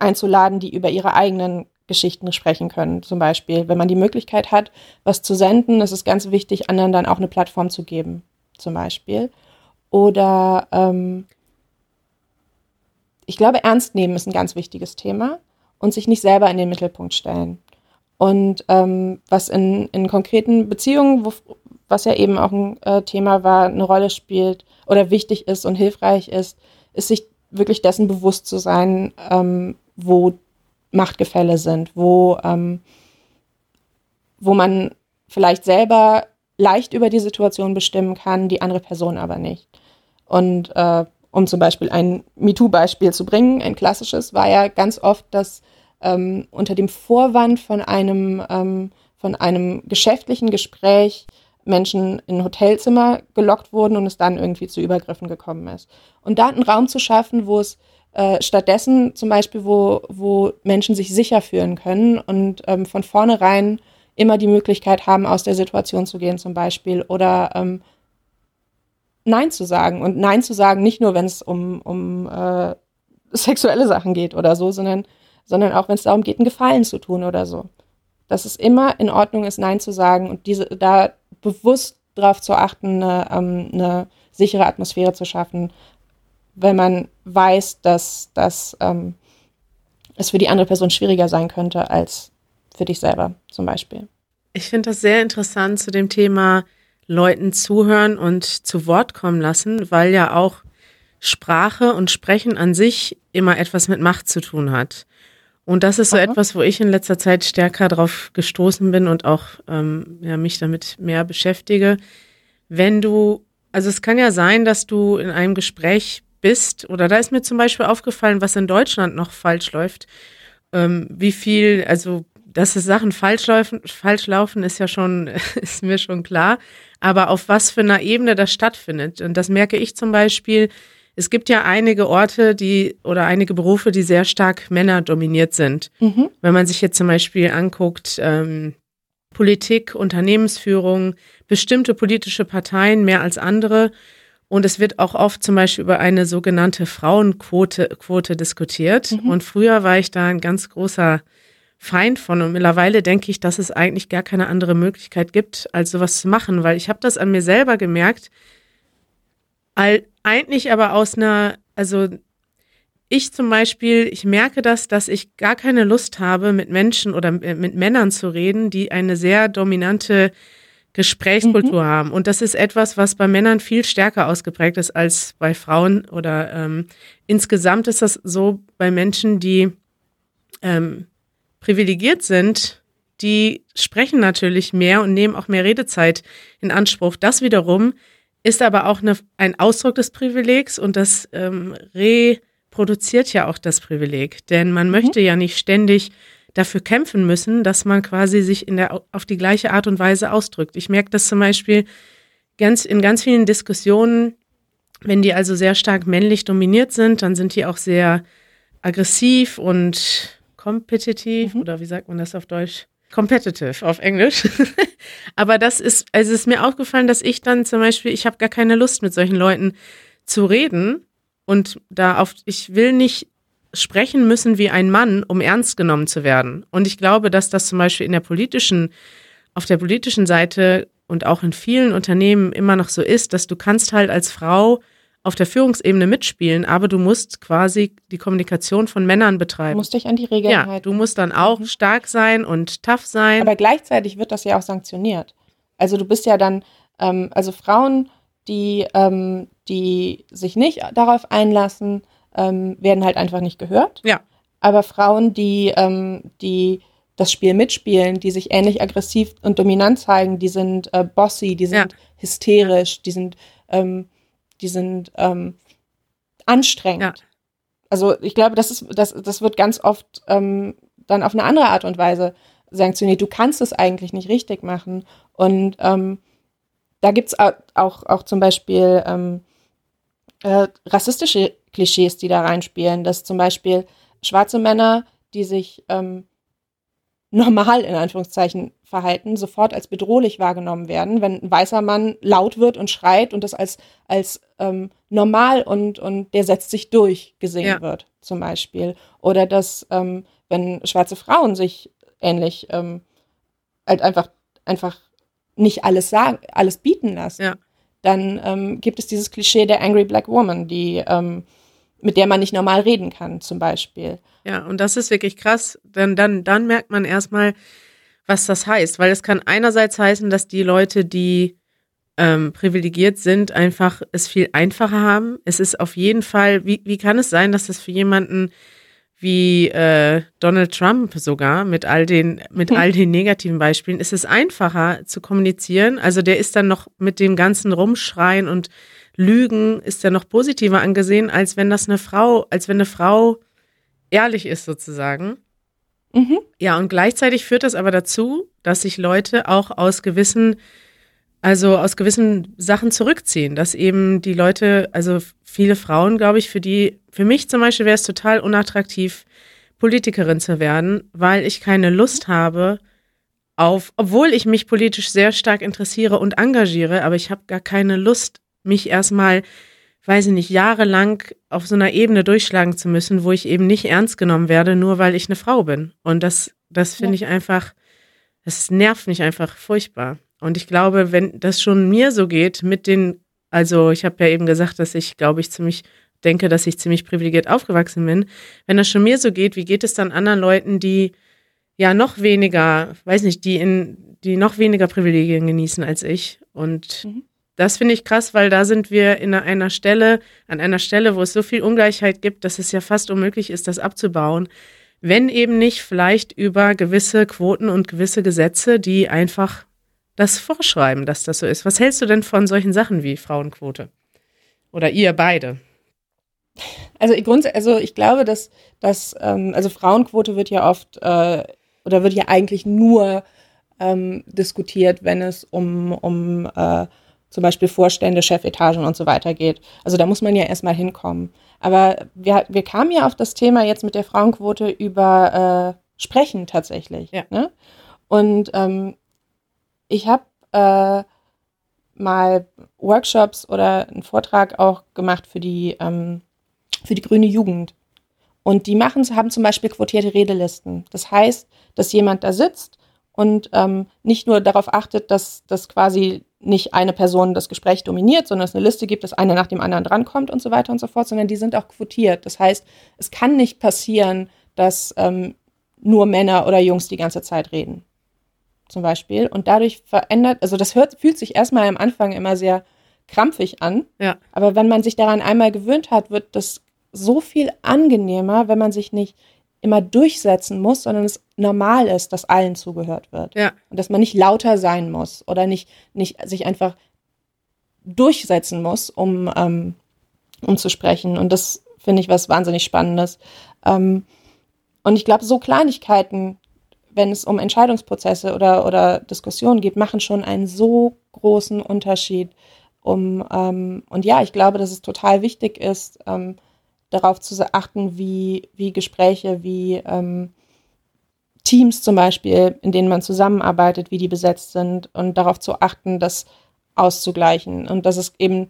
einzuladen, die über ihre eigenen Geschichten sprechen können. Zum Beispiel, wenn man die Möglichkeit hat, was zu senden, ist es ganz wichtig, anderen dann auch eine Plattform zu geben, zum Beispiel. Oder ähm, ich glaube, ernst nehmen ist ein ganz wichtiges Thema und sich nicht selber in den Mittelpunkt stellen. Und ähm, was in, in konkreten Beziehungen, wo, was ja eben auch ein äh, Thema war, eine Rolle spielt oder wichtig ist und hilfreich ist, ist sich wirklich dessen bewusst zu sein, ähm, wo Machtgefälle sind, wo, ähm, wo man vielleicht selber leicht über die Situation bestimmen kann, die andere Person aber nicht. Und äh, um zum Beispiel ein MeToo-Beispiel zu bringen, ein klassisches, war ja ganz oft, dass ähm, unter dem Vorwand von einem, ähm, von einem geschäftlichen Gespräch Menschen in Hotelzimmer gelockt wurden und es dann irgendwie zu Übergriffen gekommen ist. Und da einen Raum zu schaffen, wo es äh, stattdessen zum Beispiel, wo, wo Menschen sich sicher fühlen können und ähm, von vornherein immer die Möglichkeit haben, aus der Situation zu gehen zum Beispiel oder ähm, Nein zu sagen. Und Nein zu sagen nicht nur, wenn es um, um äh, sexuelle Sachen geht oder so, sondern, sondern auch, wenn es darum geht, einen Gefallen zu tun oder so. Dass es immer in Ordnung ist, Nein zu sagen und diese da bewusst darauf zu achten, eine, ähm, eine sichere Atmosphäre zu schaffen, wenn man weiß, dass, dass ähm, es für die andere Person schwieriger sein könnte als für dich selber zum Beispiel. Ich finde das sehr interessant zu dem Thema Leuten zuhören und zu Wort kommen lassen, weil ja auch Sprache und Sprechen an sich immer etwas mit Macht zu tun hat. Und das ist so Aha. etwas, wo ich in letzter Zeit stärker drauf gestoßen bin und auch ähm, ja, mich damit mehr beschäftige. Wenn du, also es kann ja sein, dass du in einem Gespräch bist, oder da ist mir zum Beispiel aufgefallen, was in Deutschland noch falsch läuft. Ähm, wie viel, also dass es Sachen falsch laufen, falsch laufen, ist ja schon, ist mir schon klar. Aber auf was für einer Ebene das stattfindet. Und das merke ich zum Beispiel. Es gibt ja einige Orte, die oder einige Berufe, die sehr stark männerdominiert sind. Mhm. Wenn man sich jetzt zum Beispiel anguckt, ähm, Politik, Unternehmensführung, bestimmte politische Parteien mehr als andere. Und es wird auch oft zum Beispiel über eine sogenannte Frauenquote Quote diskutiert. Mhm. Und früher war ich da ein ganz großer Feind von. Und mittlerweile denke ich, dass es eigentlich gar keine andere Möglichkeit gibt, als sowas zu machen, weil ich habe das an mir selber gemerkt. All, eigentlich aber aus einer, also ich zum Beispiel, ich merke das, dass ich gar keine Lust habe, mit Menschen oder mit Männern zu reden, die eine sehr dominante Gesprächskultur mhm. haben. Und das ist etwas, was bei Männern viel stärker ausgeprägt ist als bei Frauen. Oder ähm, insgesamt ist das so bei Menschen, die ähm, privilegiert sind, die sprechen natürlich mehr und nehmen auch mehr Redezeit in Anspruch. Das wiederum ist aber auch eine, ein Ausdruck des Privilegs und das ähm, reproduziert ja auch das Privileg. Denn man mhm. möchte ja nicht ständig dafür kämpfen müssen, dass man quasi sich in der, auf die gleiche Art und Weise ausdrückt. Ich merke das zum Beispiel ganz, in ganz vielen Diskussionen, wenn die also sehr stark männlich dominiert sind, dann sind die auch sehr aggressiv und competitive mhm. oder wie sagt man das auf Deutsch? Competitive auf Englisch. Aber das ist, also es ist mir aufgefallen, dass ich dann zum Beispiel, ich habe gar keine Lust mit solchen Leuten zu reden und da auf, ich will nicht sprechen müssen wie ein Mann, um ernst genommen zu werden. Und ich glaube, dass das zum Beispiel in der politischen, auf der politischen Seite und auch in vielen Unternehmen immer noch so ist, dass du kannst halt als Frau auf der Führungsebene mitspielen, aber du musst quasi die Kommunikation von Männern betreiben. Du musst dich an die Regeln ja, halten. Du musst dann auch mhm. stark sein und tough sein. Aber gleichzeitig wird das ja auch sanktioniert. Also du bist ja dann, ähm, also Frauen, die, ähm, die sich nicht darauf einlassen, ähm, werden halt einfach nicht gehört. Ja. Aber Frauen, die, ähm, die das Spiel mitspielen, die sich ähnlich aggressiv und dominant zeigen, die sind äh, bossy, die sind ja. hysterisch, die sind ähm, die sind ähm, anstrengend. Ja. Also ich glaube, das ist, das, das wird ganz oft ähm, dann auf eine andere Art und Weise sanktioniert. Du kannst es eigentlich nicht richtig machen. Und ähm, da gibt es auch, auch zum Beispiel ähm, äh, rassistische Klischees, die da reinspielen, dass zum Beispiel schwarze Männer, die sich ähm, normal in Anführungszeichen Verhalten sofort als bedrohlich wahrgenommen werden, wenn ein weißer Mann laut wird und schreit und das als, als ähm, normal und, und der setzt sich durch gesehen ja. wird, zum Beispiel. Oder dass, ähm, wenn schwarze Frauen sich ähnlich ähm, halt einfach, einfach nicht alles sagen, alles bieten lassen, ja. dann ähm, gibt es dieses Klischee der Angry Black Woman, die ähm, mit der man nicht normal reden kann, zum Beispiel. Ja, und das ist wirklich krass, denn dann, dann merkt man erstmal, was das heißt, weil es kann einerseits heißen, dass die Leute, die ähm, privilegiert sind, einfach es viel einfacher haben. Es ist auf jeden Fall, wie, wie kann es sein, dass das für jemanden wie äh, Donald Trump sogar mit all den mit hm. all den negativen Beispielen ist es einfacher zu kommunizieren. Also der ist dann noch mit dem ganzen Rumschreien und Lügen ist er noch positiver angesehen, als wenn das eine Frau, als wenn eine Frau ehrlich ist sozusagen. Mhm. Ja, und gleichzeitig führt das aber dazu, dass sich Leute auch aus gewissen, also aus gewissen Sachen zurückziehen, dass eben die Leute, also viele Frauen, glaube ich, für die, für mich zum Beispiel wäre es total unattraktiv, Politikerin zu werden, weil ich keine Lust habe auf, obwohl ich mich politisch sehr stark interessiere und engagiere, aber ich habe gar keine Lust, mich erstmal weiß ich nicht, jahrelang auf so einer Ebene durchschlagen zu müssen, wo ich eben nicht ernst genommen werde, nur weil ich eine Frau bin. Und das, das finde ja. ich einfach, das nervt mich einfach furchtbar. Und ich glaube, wenn das schon mir so geht mit den, also ich habe ja eben gesagt, dass ich, glaube ich, ziemlich denke, dass ich ziemlich privilegiert aufgewachsen bin. Wenn das schon mir so geht, wie geht es dann anderen Leuten, die ja noch weniger, weiß nicht, die in, die noch weniger Privilegien genießen als ich? Und mhm. Das finde ich krass, weil da sind wir in einer Stelle, an einer Stelle, wo es so viel Ungleichheit gibt, dass es ja fast unmöglich ist, das abzubauen. Wenn eben nicht vielleicht über gewisse Quoten und gewisse Gesetze, die einfach das vorschreiben, dass das so ist. Was hältst du denn von solchen Sachen wie Frauenquote? Oder ihr beide? Also, also ich glaube, dass, dass ähm, also Frauenquote wird ja oft äh, oder wird ja eigentlich nur ähm, diskutiert, wenn es um, um äh, zum Beispiel Vorstände, Chefetagen und so weiter geht. Also da muss man ja erstmal hinkommen. Aber wir, wir kamen ja auf das Thema jetzt mit der Frauenquote über äh, Sprechen tatsächlich. Ja. Ne? Und ähm, ich habe äh, mal Workshops oder einen Vortrag auch gemacht für die, ähm, für die grüne Jugend. Und die machen, haben zum Beispiel quotierte Redelisten. Das heißt, dass jemand da sitzt und ähm, nicht nur darauf achtet, dass, dass quasi nicht eine Person das Gespräch dominiert, sondern es eine Liste gibt, dass einer nach dem anderen drankommt und so weiter und so fort, sondern die sind auch quotiert. Das heißt, es kann nicht passieren, dass ähm, nur Männer oder Jungs die ganze Zeit reden. Zum Beispiel. Und dadurch verändert, also das hört, fühlt sich erstmal am Anfang immer sehr krampfig an. Ja. Aber wenn man sich daran einmal gewöhnt hat, wird das so viel angenehmer, wenn man sich nicht immer durchsetzen muss, sondern es normal ist, dass allen zugehört wird. Ja. Und dass man nicht lauter sein muss oder nicht, nicht sich einfach durchsetzen muss, um, ähm, um zu sprechen. Und das finde ich was wahnsinnig Spannendes. Ähm, und ich glaube, so Kleinigkeiten, wenn es um Entscheidungsprozesse oder, oder Diskussionen geht, machen schon einen so großen Unterschied. Um, ähm, und ja, ich glaube, dass es total wichtig ist, ähm, darauf zu achten, wie, wie Gespräche, wie ähm, Teams zum Beispiel, in denen man zusammenarbeitet, wie die besetzt sind und darauf zu achten, das auszugleichen. Und dass es eben,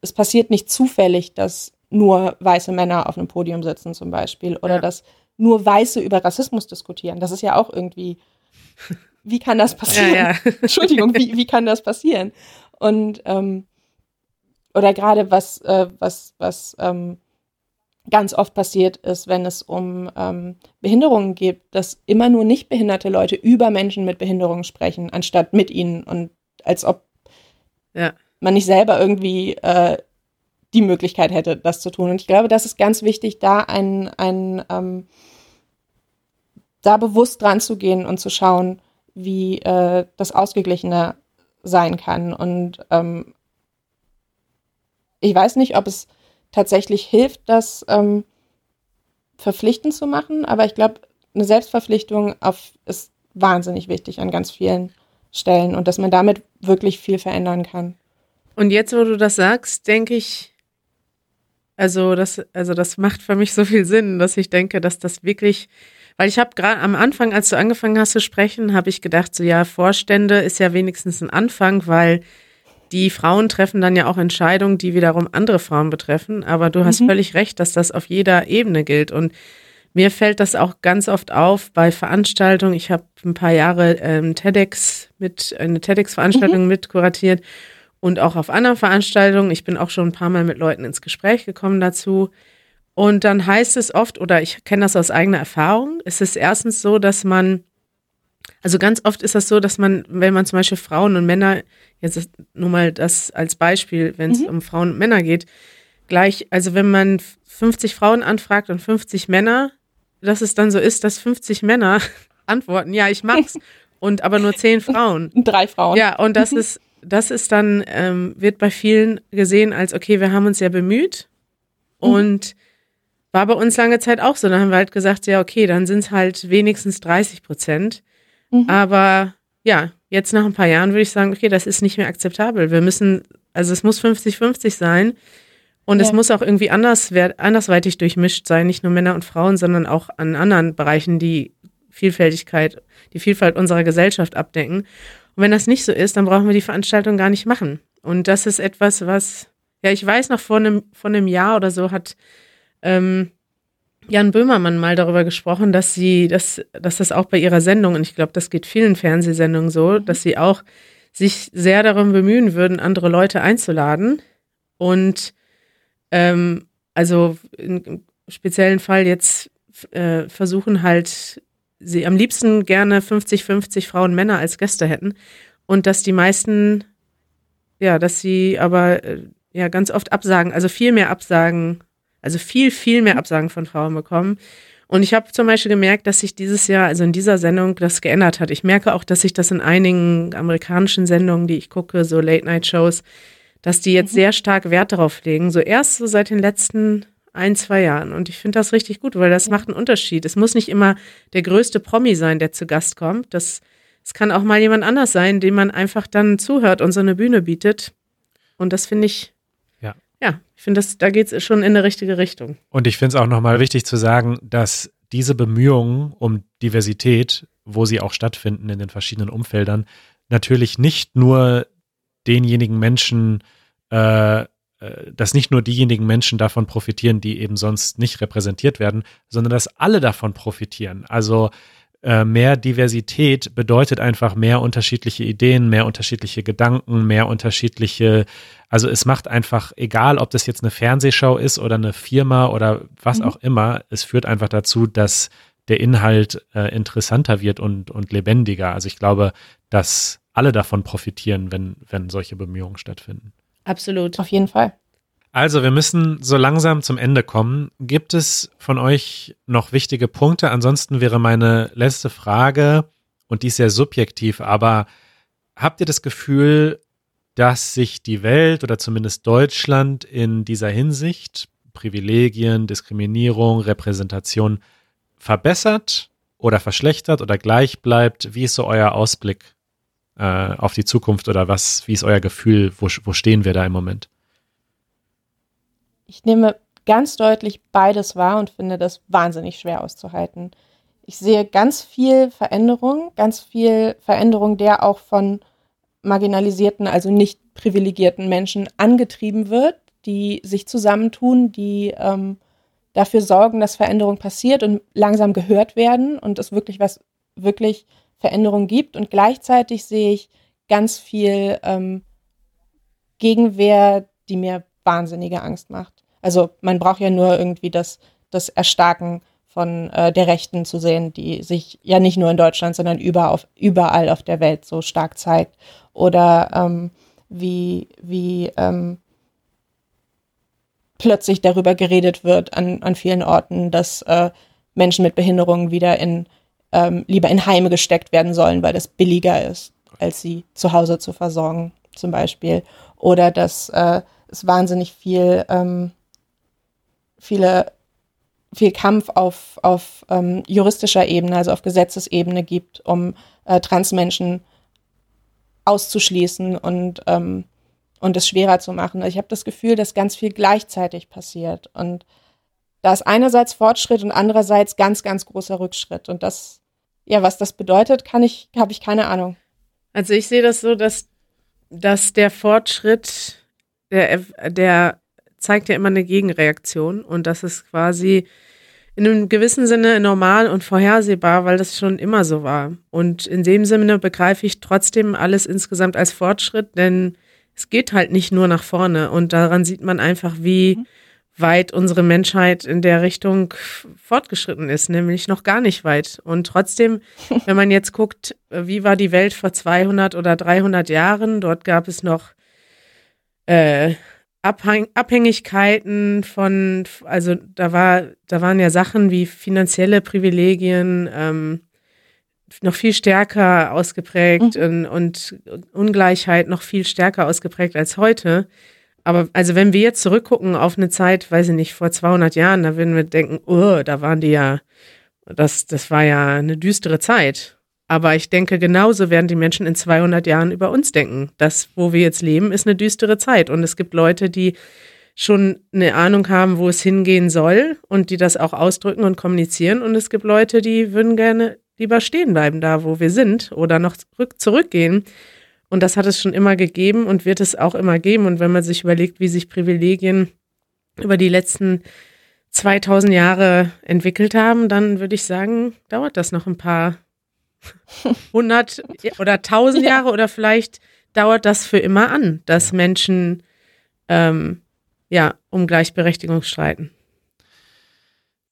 es passiert nicht zufällig, dass nur weiße Männer auf einem Podium sitzen zum Beispiel oder ja. dass nur Weiße über Rassismus diskutieren. Das ist ja auch irgendwie, wie kann das passieren? Ja, ja. Entschuldigung, wie, wie kann das passieren? Und ähm, oder gerade was, äh, was, was ähm, ganz oft passiert ist, wenn es um ähm, Behinderungen geht, dass immer nur nicht behinderte Leute über Menschen mit Behinderungen sprechen, anstatt mit ihnen und als ob ja. man nicht selber irgendwie äh, die Möglichkeit hätte, das zu tun. Und ich glaube, das ist ganz wichtig, da ein, ein ähm, da bewusst dran zu gehen und zu schauen, wie äh, das ausgeglichener sein kann. Und ähm, ich weiß nicht, ob es tatsächlich hilft, das ähm, verpflichtend zu machen. Aber ich glaube, eine Selbstverpflichtung auf, ist wahnsinnig wichtig an ganz vielen Stellen und dass man damit wirklich viel verändern kann. Und jetzt, wo du das sagst, denke ich, also das, also das macht für mich so viel Sinn, dass ich denke, dass das wirklich, Weil ich habe gerade am Anfang, als du angefangen hast zu sprechen, habe ich gedacht, so ja, Vorstände ist ja wenigstens ein Anfang, weil die Frauen treffen dann ja auch Entscheidungen, die wiederum andere Frauen betreffen. Aber du hast mhm. völlig recht, dass das auf jeder Ebene gilt. Und mir fällt das auch ganz oft auf bei Veranstaltungen. Ich habe ein paar Jahre ähm, TEDx mit eine TEDx-Veranstaltung mhm. mit kuratiert und auch auf anderen Veranstaltungen. Ich bin auch schon ein paar Mal mit Leuten ins Gespräch gekommen dazu. Und dann heißt es oft, oder ich kenne das aus eigener Erfahrung, es ist erstens so, dass man, also ganz oft ist das so, dass man, wenn man zum Beispiel Frauen und Männer, jetzt nur mal das als Beispiel, wenn es mhm. um Frauen und Männer geht, gleich, also wenn man 50 Frauen anfragt und 50 Männer, dass es dann so ist, dass 50 Männer antworten, ja, ich mach's, und aber nur 10 Frauen. Drei Frauen. Ja, und das mhm. ist, das ist dann, ähm, wird bei vielen gesehen als, okay, wir haben uns ja bemüht mhm. und war bei uns lange Zeit auch so. Dann haben wir halt gesagt, ja, okay, dann sind es halt wenigstens 30 Prozent. Mhm. Aber ja, jetzt nach ein paar Jahren würde ich sagen, okay, das ist nicht mehr akzeptabel. Wir müssen, also es muss 50-50 sein. Und ja. es muss auch irgendwie anders, andersweitig durchmischt sein, nicht nur Männer und Frauen, sondern auch an anderen Bereichen, die Vielfältigkeit, die Vielfalt unserer Gesellschaft abdecken. Und wenn das nicht so ist, dann brauchen wir die Veranstaltung gar nicht machen. Und das ist etwas, was, ja, ich weiß noch, vor einem, vor einem Jahr oder so hat ähm, Jan Böhmermann mal darüber gesprochen, dass sie, dass, dass das auch bei ihrer Sendung, und ich glaube, das geht vielen Fernsehsendungen so, dass sie auch sich sehr darum bemühen würden, andere Leute einzuladen. Und ähm, also im speziellen Fall jetzt äh, versuchen halt, sie am liebsten gerne 50-50 Frauen, Männer als Gäste hätten. Und dass die meisten, ja, dass sie aber äh, ja ganz oft absagen, also viel mehr absagen also viel, viel mehr Absagen von Frauen bekommen. Und ich habe zum Beispiel gemerkt, dass sich dieses Jahr, also in dieser Sendung, das geändert hat. Ich merke auch, dass sich das in einigen amerikanischen Sendungen, die ich gucke, so Late-Night-Shows, dass die jetzt mhm. sehr stark Wert darauf legen. So erst so seit den letzten ein, zwei Jahren. Und ich finde das richtig gut, weil das macht einen Unterschied. Es muss nicht immer der größte Promi sein, der zu Gast kommt. Das, es kann auch mal jemand anders sein, dem man einfach dann zuhört und so eine Bühne bietet. Und das finde ich ja, ich finde, da geht es schon in eine richtige Richtung. Und ich finde es auch nochmal wichtig zu sagen, dass diese Bemühungen um Diversität, wo sie auch stattfinden in den verschiedenen Umfeldern, natürlich nicht nur denjenigen Menschen, äh, äh, dass nicht nur diejenigen Menschen davon profitieren, die eben sonst nicht repräsentiert werden, sondern dass alle davon profitieren. Also äh, mehr Diversität bedeutet einfach mehr unterschiedliche Ideen, mehr unterschiedliche Gedanken, mehr unterschiedliche, also es macht einfach, egal ob das jetzt eine Fernsehshow ist oder eine Firma oder was mhm. auch immer, es führt einfach dazu, dass der Inhalt äh, interessanter wird und, und lebendiger. Also ich glaube, dass alle davon profitieren, wenn, wenn solche Bemühungen stattfinden. Absolut. Auf jeden Fall. Also, wir müssen so langsam zum Ende kommen. Gibt es von euch noch wichtige Punkte? Ansonsten wäre meine letzte Frage, und die ist sehr subjektiv, aber habt ihr das Gefühl, dass sich die Welt oder zumindest Deutschland in dieser Hinsicht, Privilegien, Diskriminierung, Repräsentation, verbessert oder verschlechtert oder gleich bleibt? Wie ist so euer Ausblick äh, auf die Zukunft oder was, wie ist euer Gefühl? Wo, wo stehen wir da im Moment? Ich nehme ganz deutlich beides wahr und finde das wahnsinnig schwer auszuhalten. Ich sehe ganz viel Veränderung, ganz viel Veränderung, der auch von marginalisierten, also nicht privilegierten Menschen angetrieben wird, die sich zusammentun, die ähm, dafür sorgen, dass Veränderung passiert und langsam gehört werden und es wirklich was, wirklich Veränderung gibt. Und gleichzeitig sehe ich ganz viel ähm, Gegenwehr, die mir wahnsinnige Angst macht. Also man braucht ja nur irgendwie das, das Erstarken von äh, der Rechten zu sehen, die sich ja nicht nur in Deutschland, sondern überall auf, überall auf der Welt so stark zeigt. Oder ähm, wie, wie ähm, plötzlich darüber geredet wird an, an vielen Orten, dass äh, Menschen mit Behinderungen wieder in ähm, lieber in Heime gesteckt werden sollen, weil das billiger ist, als sie zu Hause zu versorgen, zum Beispiel. Oder dass äh, es wahnsinnig viel ähm, viele, viel Kampf auf, auf ähm, juristischer Ebene, also auf Gesetzesebene gibt, um äh, Transmenschen auszuschließen und, ähm, und es schwerer zu machen. Ich habe das Gefühl, dass ganz viel gleichzeitig passiert. Und da ist einerseits Fortschritt und andererseits ganz, ganz großer Rückschritt. Und das, ja, was das bedeutet, kann ich, habe ich keine Ahnung. Also ich sehe das so, dass, dass der Fortschritt, der, der zeigt ja immer eine Gegenreaktion und das ist quasi in einem gewissen Sinne normal und vorhersehbar, weil das schon immer so war. Und in dem Sinne begreife ich trotzdem alles insgesamt als Fortschritt, denn es geht halt nicht nur nach vorne. Und daran sieht man einfach, wie mhm. weit unsere Menschheit in der Richtung fortgeschritten ist, nämlich noch gar nicht weit. Und trotzdem, wenn man jetzt guckt, wie war die Welt vor 200 oder 300 Jahren, dort gab es noch äh, Abhängigkeiten von, also da war, da waren ja Sachen wie finanzielle Privilegien ähm, noch viel stärker ausgeprägt mhm. und, und, Ungleichheit noch viel stärker ausgeprägt als heute. Aber also wenn wir jetzt zurückgucken auf eine Zeit, weiß ich nicht, vor 200 Jahren, da würden wir denken, oh, da waren die ja, das, das war ja eine düstere Zeit. Aber ich denke, genauso werden die Menschen in 200 Jahren über uns denken. Das, wo wir jetzt leben, ist eine düstere Zeit. Und es gibt Leute, die schon eine Ahnung haben, wo es hingehen soll und die das auch ausdrücken und kommunizieren. Und es gibt Leute, die würden gerne lieber stehen bleiben, da wo wir sind oder noch zurück, zurückgehen. Und das hat es schon immer gegeben und wird es auch immer geben. Und wenn man sich überlegt, wie sich Privilegien über die letzten 2000 Jahre entwickelt haben, dann würde ich sagen, dauert das noch ein paar 100 oder 1000 ja. Jahre oder vielleicht dauert das für immer an, dass Menschen ähm, ja um Gleichberechtigung streiten.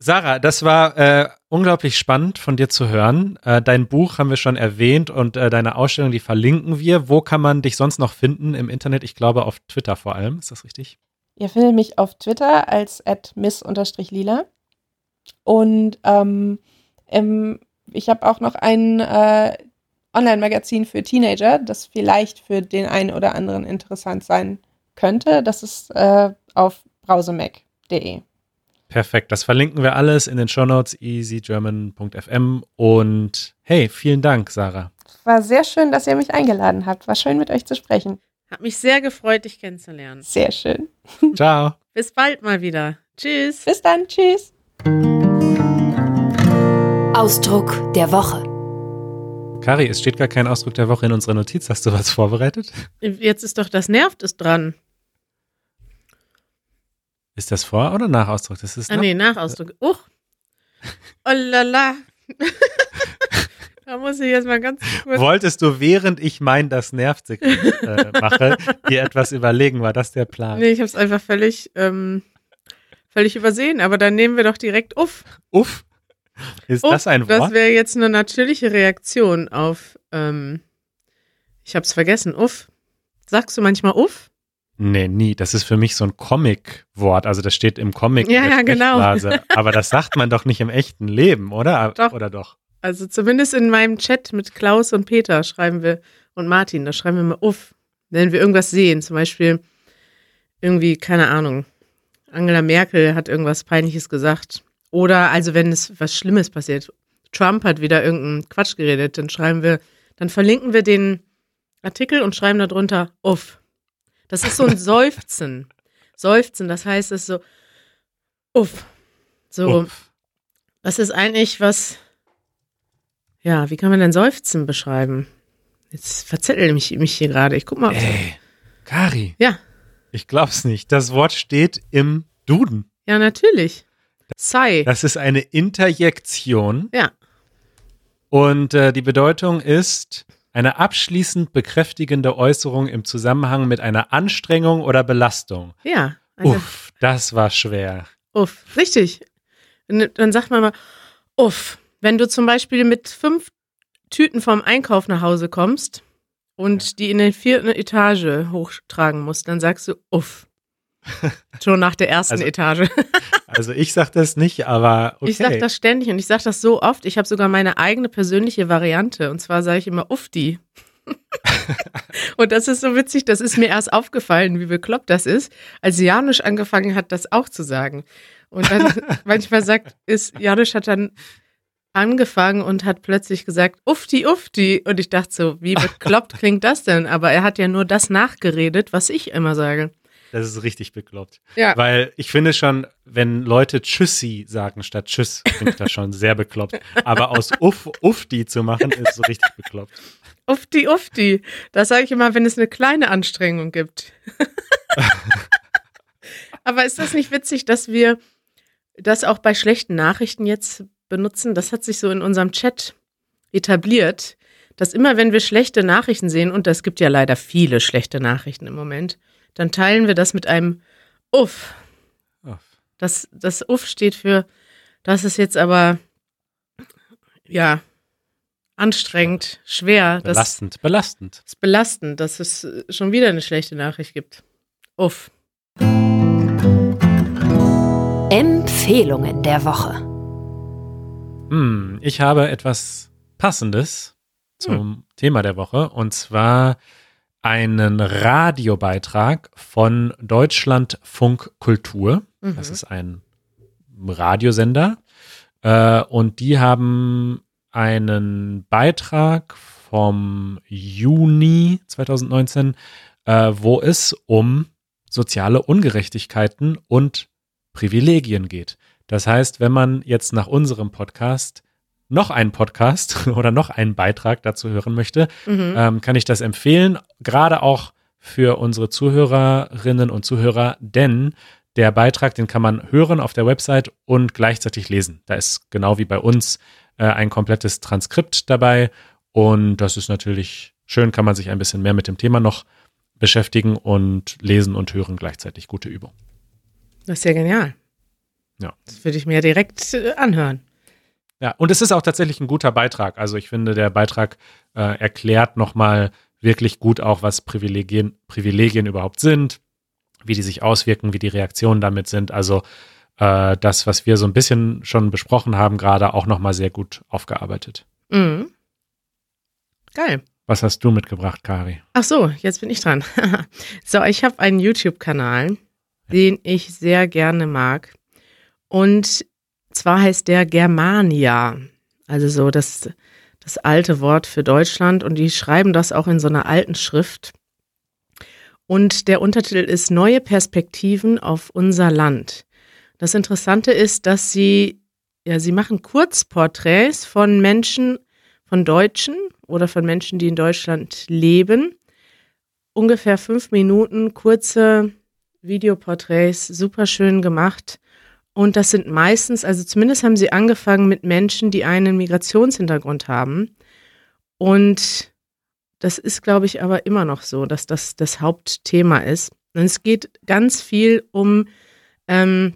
Sarah, das war äh, unglaublich spannend von dir zu hören. Äh, dein Buch haben wir schon erwähnt und äh, deine Ausstellung, die verlinken wir. Wo kann man dich sonst noch finden im Internet? Ich glaube auf Twitter vor allem. Ist das richtig? Ihr findet mich auf Twitter als miss-lila. Und ähm, im ich habe auch noch ein äh, Online-Magazin für Teenager, das vielleicht für den einen oder anderen interessant sein könnte. Das ist äh, auf brausemac.de. Perfekt, das verlinken wir alles in den Shownotes easygerman.fm und hey, vielen Dank, Sarah. War sehr schön, dass ihr mich eingeladen habt. War schön mit euch zu sprechen. Hat mich sehr gefreut, dich kennenzulernen. Sehr schön. Ciao. Bis bald mal wieder. Tschüss. Bis dann. Tschüss. Ausdruck der Woche. Kari, es steht gar kein Ausdruck der Woche in unserer Notiz. Hast du was vorbereitet? Jetzt ist doch das Nervt ist dran. Ist das Vor- oder Nachausdruck? Das ist ah, nee, Nachausdruck. Uch. Oh lala. da muss ich jetzt mal ganz kurz. Wolltest du, während ich mein Das nervt äh, mache, dir etwas überlegen? War das der Plan? Nee, ich habe es einfach völlig, ähm, völlig übersehen. Aber dann nehmen wir doch direkt Uff. Uff? Ist oh, das ein Wort? Das wäre jetzt eine natürliche Reaktion auf, ähm, ich hab's vergessen, uff. Sagst du manchmal uff? Nee, nie. Das ist für mich so ein Comic-Wort. Also das steht im Comic. Ja, ja, genau. Aber das sagt man doch nicht im echten Leben, oder? Doch. Oder doch? Also zumindest in meinem Chat mit Klaus und Peter schreiben wir und Martin, da schreiben wir mal uff. Wenn wir irgendwas sehen, zum Beispiel irgendwie, keine Ahnung, Angela Merkel hat irgendwas Peinliches gesagt oder also wenn es was Schlimmes passiert, Trump hat wieder irgendeinen Quatsch geredet, dann schreiben wir, dann verlinken wir den Artikel und schreiben darunter uff. Das ist so ein Seufzen. Seufzen, das heißt es so uff. So. Uff. Was ist eigentlich was Ja, wie kann man denn Seufzen beschreiben? Jetzt verzettel ich mich hier gerade. Ich guck mal. Ey, Kari. Ja. Ich glaub's nicht. Das Wort steht im Duden. Ja, natürlich. Sei. Das ist eine Interjektion. Ja. Und äh, die Bedeutung ist eine abschließend bekräftigende Äußerung im Zusammenhang mit einer Anstrengung oder Belastung. Ja. Uff, das war schwer. Uff, richtig. Dann sagt man mal, uff, wenn du zum Beispiel mit fünf Tüten vom Einkauf nach Hause kommst und die in der vierten Etage hochtragen musst, dann sagst du, uff. Schon nach der ersten also, Etage. also ich sage das nicht, aber okay. Ich sage das ständig und ich sage das so oft. Ich habe sogar meine eigene persönliche Variante und zwar sage ich immer Ufti. und das ist so witzig, das ist mir erst aufgefallen, wie bekloppt das ist, als Janusz angefangen hat, das auch zu sagen. Und dann manchmal sagt, ist, Janusz hat dann angefangen und hat plötzlich gesagt, Ufti, Ufti. Und ich dachte so, wie bekloppt klingt das denn? Aber er hat ja nur das nachgeredet, was ich immer sage. Das ist richtig bekloppt. Ja. Weil ich finde schon, wenn Leute Tschüssi sagen statt Tschüss, klingt das schon sehr bekloppt. Aber aus Uff, Uffdi zu machen, ist so richtig bekloppt. Ufti, ufti. Das sage ich immer, wenn es eine kleine Anstrengung gibt. Aber ist das nicht witzig, dass wir das auch bei schlechten Nachrichten jetzt benutzen? Das hat sich so in unserem Chat etabliert, dass immer, wenn wir schlechte Nachrichten sehen, und es gibt ja leider viele schlechte Nachrichten im Moment, dann teilen wir das mit einem Uff. Uff. Das, das Uff steht für, das ist jetzt aber, ja, anstrengend, schwer. Das Belastend, belastend. ist belastend, dass es schon wieder eine schlechte Nachricht gibt. Uff. Empfehlungen der Woche. Hm, ich habe etwas Passendes zum Thema der Woche und zwar einen Radiobeitrag von Deutschlandfunk Kultur. Das Mhm. ist ein Radiosender. Äh, und die haben einen Beitrag vom Juni 2019, äh, wo es um soziale Ungerechtigkeiten und Privilegien geht. Das heißt, wenn man jetzt nach unserem Podcast noch einen Podcast oder noch einen Beitrag dazu hören möchte, Mhm. ähm, kann ich das empfehlen, gerade auch für unsere Zuhörerinnen und Zuhörer, denn der Beitrag, den kann man hören auf der Website und gleichzeitig lesen. Da ist genau wie bei uns äh, ein komplettes Transkript dabei und das ist natürlich schön, kann man sich ein bisschen mehr mit dem Thema noch beschäftigen und lesen und hören gleichzeitig. Gute Übung. Das ist ja genial. Ja. Das würde ich mir direkt äh, anhören. Ja, und es ist auch tatsächlich ein guter Beitrag. Also ich finde, der Beitrag äh, erklärt nochmal wirklich gut auch, was Privilegien, Privilegien überhaupt sind, wie die sich auswirken, wie die Reaktionen damit sind. Also äh, das, was wir so ein bisschen schon besprochen haben, gerade auch nochmal sehr gut aufgearbeitet. Mhm. Geil. Was hast du mitgebracht, Kari? Ach so, jetzt bin ich dran. so, ich habe einen YouTube-Kanal, den ich sehr gerne mag. Und zwar heißt der Germania. Also so das, das alte Wort für Deutschland. Und die schreiben das auch in so einer alten Schrift. Und der Untertitel ist Neue Perspektiven auf unser Land. Das Interessante ist, dass sie, ja, sie machen Kurzporträts von Menschen, von Deutschen oder von Menschen, die in Deutschland leben. Ungefähr fünf Minuten kurze Videoporträts, super schön gemacht. Und das sind meistens, also zumindest haben sie angefangen mit Menschen, die einen Migrationshintergrund haben. Und das ist, glaube ich, aber immer noch so, dass das das Hauptthema ist. Und es geht ganz viel um ähm,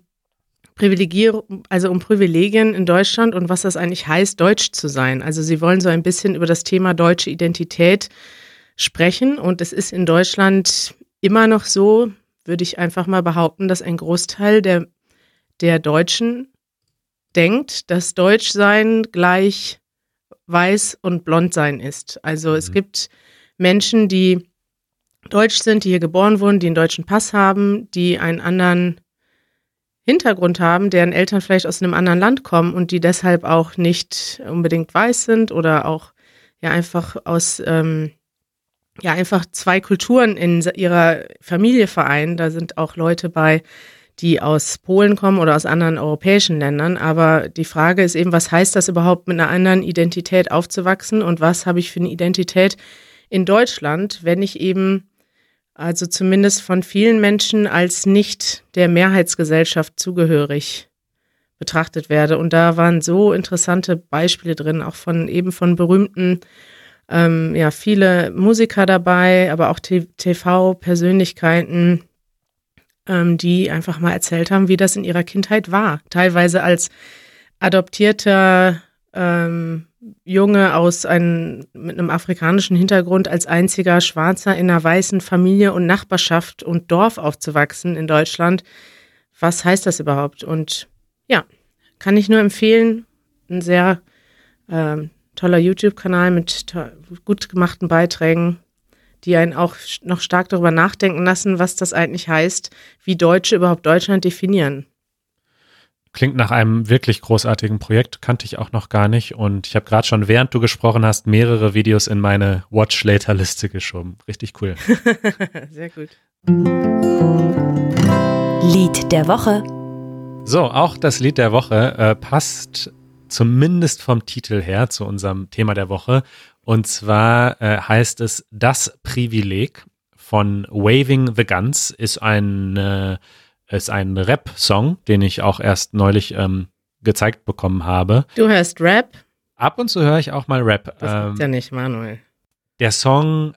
Privilegierung, also um Privilegien in Deutschland und was das eigentlich heißt, deutsch zu sein. Also sie wollen so ein bisschen über das Thema deutsche Identität sprechen. Und es ist in Deutschland immer noch so, würde ich einfach mal behaupten, dass ein Großteil der, der Deutschen denkt, dass Deutschsein gleich weiß und blond sein ist. Also es Mhm. gibt Menschen, die deutsch sind, die hier geboren wurden, die einen deutschen Pass haben, die einen anderen Hintergrund haben, deren Eltern vielleicht aus einem anderen Land kommen und die deshalb auch nicht unbedingt weiß sind oder auch ja einfach aus ähm, ja einfach zwei Kulturen in ihrer Familie vereinen. Da sind auch Leute bei, die aus Polen kommen oder aus anderen europäischen Ländern. Aber die Frage ist eben, was heißt das überhaupt, mit einer anderen Identität aufzuwachsen und was habe ich für eine Identität in Deutschland, wenn ich eben also zumindest von vielen Menschen als nicht der Mehrheitsgesellschaft zugehörig betrachtet werde. Und da waren so interessante Beispiele drin, auch von eben von berühmten, ähm, ja, viele Musiker dabei, aber auch TV-Persönlichkeiten, ähm, die einfach mal erzählt haben, wie das in ihrer Kindheit war. Teilweise als adoptierter ähm, Junge aus einem, mit einem afrikanischen Hintergrund als einziger Schwarzer in einer weißen Familie und Nachbarschaft und Dorf aufzuwachsen in Deutschland. Was heißt das überhaupt? Und ja, kann ich nur empfehlen. Ein sehr ähm, toller YouTube-Kanal mit to gut gemachten Beiträgen, die einen auch noch stark darüber nachdenken lassen, was das eigentlich heißt, wie Deutsche überhaupt Deutschland definieren. Klingt nach einem wirklich großartigen Projekt, kannte ich auch noch gar nicht. Und ich habe gerade schon, während du gesprochen hast, mehrere Videos in meine Watch-Later-Liste geschoben. Richtig cool. Sehr gut. Lied der Woche. So, auch das Lied der Woche äh, passt zumindest vom Titel her zu unserem Thema der Woche. Und zwar äh, heißt es Das Privileg von Waving the Guns, ist ein, äh, ist ein Rap-Song, den ich auch erst neulich ähm, gezeigt bekommen habe. Du hörst Rap? Ab und zu höre ich auch mal Rap. Das ähm, ja nicht, Manuel. Der Song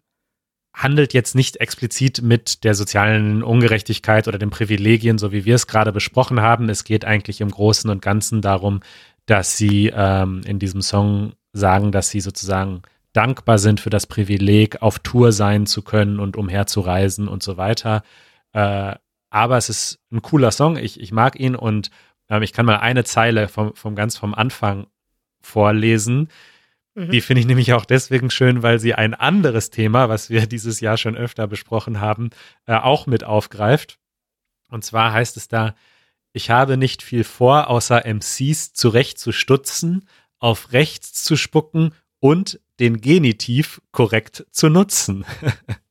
handelt jetzt nicht explizit mit der sozialen Ungerechtigkeit oder den Privilegien, so wie wir es gerade besprochen haben. Es geht eigentlich im Großen und Ganzen darum, dass sie ähm, in diesem Song sagen, dass sie sozusagen dankbar sind für das Privileg, auf Tour sein zu können und umherzureisen und so weiter. Äh, aber es ist ein cooler Song, ich, ich mag ihn und ähm, ich kann mal eine Zeile vom, vom ganz vom Anfang vorlesen. Mhm. Die finde ich nämlich auch deswegen schön, weil sie ein anderes Thema, was wir dieses Jahr schon öfter besprochen haben, äh, auch mit aufgreift. Und zwar heißt es da, ich habe nicht viel vor, außer MCs zurecht zu stutzen, auf rechts zu spucken und den Genitiv korrekt zu nutzen.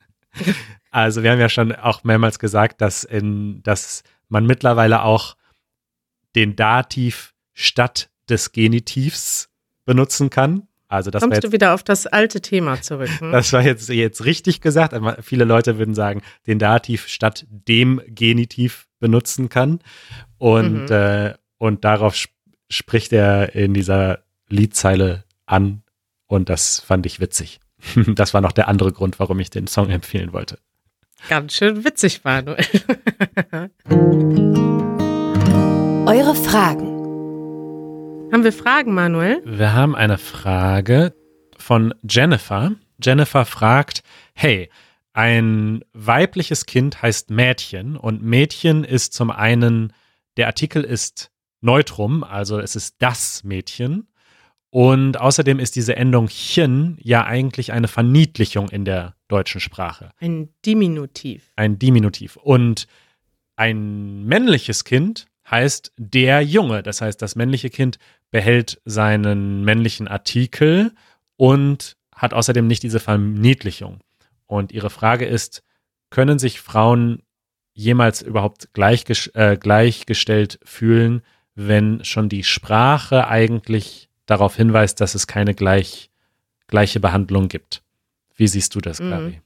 also wir haben ja schon auch mehrmals gesagt, dass, in, dass man mittlerweile auch den Dativ statt des Genitivs benutzen kann. Also das Kommst jetzt, du wieder auf das alte Thema zurück? Hm? Das war jetzt, jetzt richtig gesagt. Aber viele Leute würden sagen, den Dativ statt dem Genitiv benutzen kann. Und, mhm. äh, und darauf sp spricht er in dieser Liedzeile an. Und das fand ich witzig. das war noch der andere Grund, warum ich den Song empfehlen wollte. Ganz schön witzig, Manuel. Eure Fragen. Haben wir Fragen, Manuel? Wir haben eine Frage von Jennifer. Jennifer fragt, hey, ein weibliches Kind heißt Mädchen und Mädchen ist zum einen, der Artikel ist Neutrum, also es ist das Mädchen. Und außerdem ist diese Endung chen ja eigentlich eine Verniedlichung in der deutschen Sprache. Ein Diminutiv. Ein Diminutiv. Und ein männliches Kind heißt der Junge. Das heißt, das männliche Kind behält seinen männlichen Artikel und hat außerdem nicht diese Verniedlichung. Und ihre Frage ist, können sich Frauen jemals überhaupt gleichges äh, gleichgestellt fühlen, wenn schon die Sprache eigentlich darauf hinweist, dass es keine gleich, gleiche Behandlung gibt? Wie siehst du das? Mhm.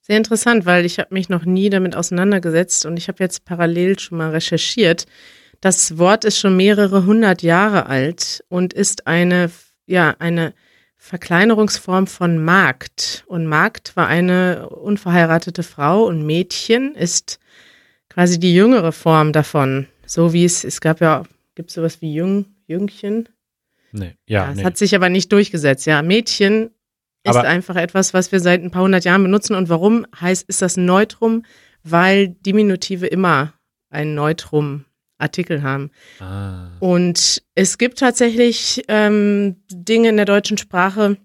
Sehr interessant, weil ich habe mich noch nie damit auseinandergesetzt und ich habe jetzt parallel schon mal recherchiert. Das Wort ist schon mehrere hundert Jahre alt und ist eine, ja, eine Verkleinerungsform von Magd. Und Magd war eine unverheiratete Frau und Mädchen ist quasi die jüngere Form davon. So wie es, es gab ja, gibt es sowas wie Jüng, Jüngchen? Nee, ja. Es nee. hat sich aber nicht durchgesetzt. Ja, Mädchen ist Aber einfach etwas, was wir seit ein paar hundert Jahren benutzen. Und warum heißt, ist das Neutrum? Weil Diminutive immer ein Neutrum-Artikel haben. Ah. Und es gibt tatsächlich ähm, Dinge in der deutschen Sprache,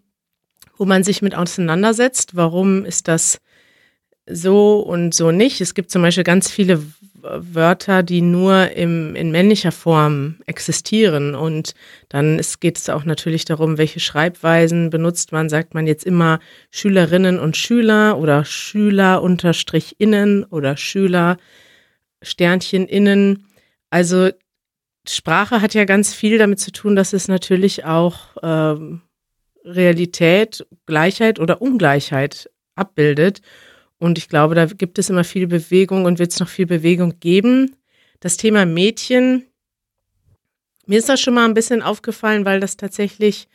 wo man sich mit auseinandersetzt. Warum ist das so und so nicht? Es gibt zum Beispiel ganz viele Wörter, die nur im, in männlicher Form existieren. Und dann geht es auch natürlich darum, welche Schreibweisen benutzt man. Sagt man jetzt immer Schülerinnen und Schüler oder Schüler unterstrich innen oder Schüler Sternchen innen. Also Sprache hat ja ganz viel damit zu tun, dass es natürlich auch ähm, Realität, Gleichheit oder Ungleichheit abbildet. Und ich glaube, da gibt es immer viel Bewegung und wird es noch viel Bewegung geben. Das Thema Mädchen, mir ist das schon mal ein bisschen aufgefallen, weil das tatsächlich,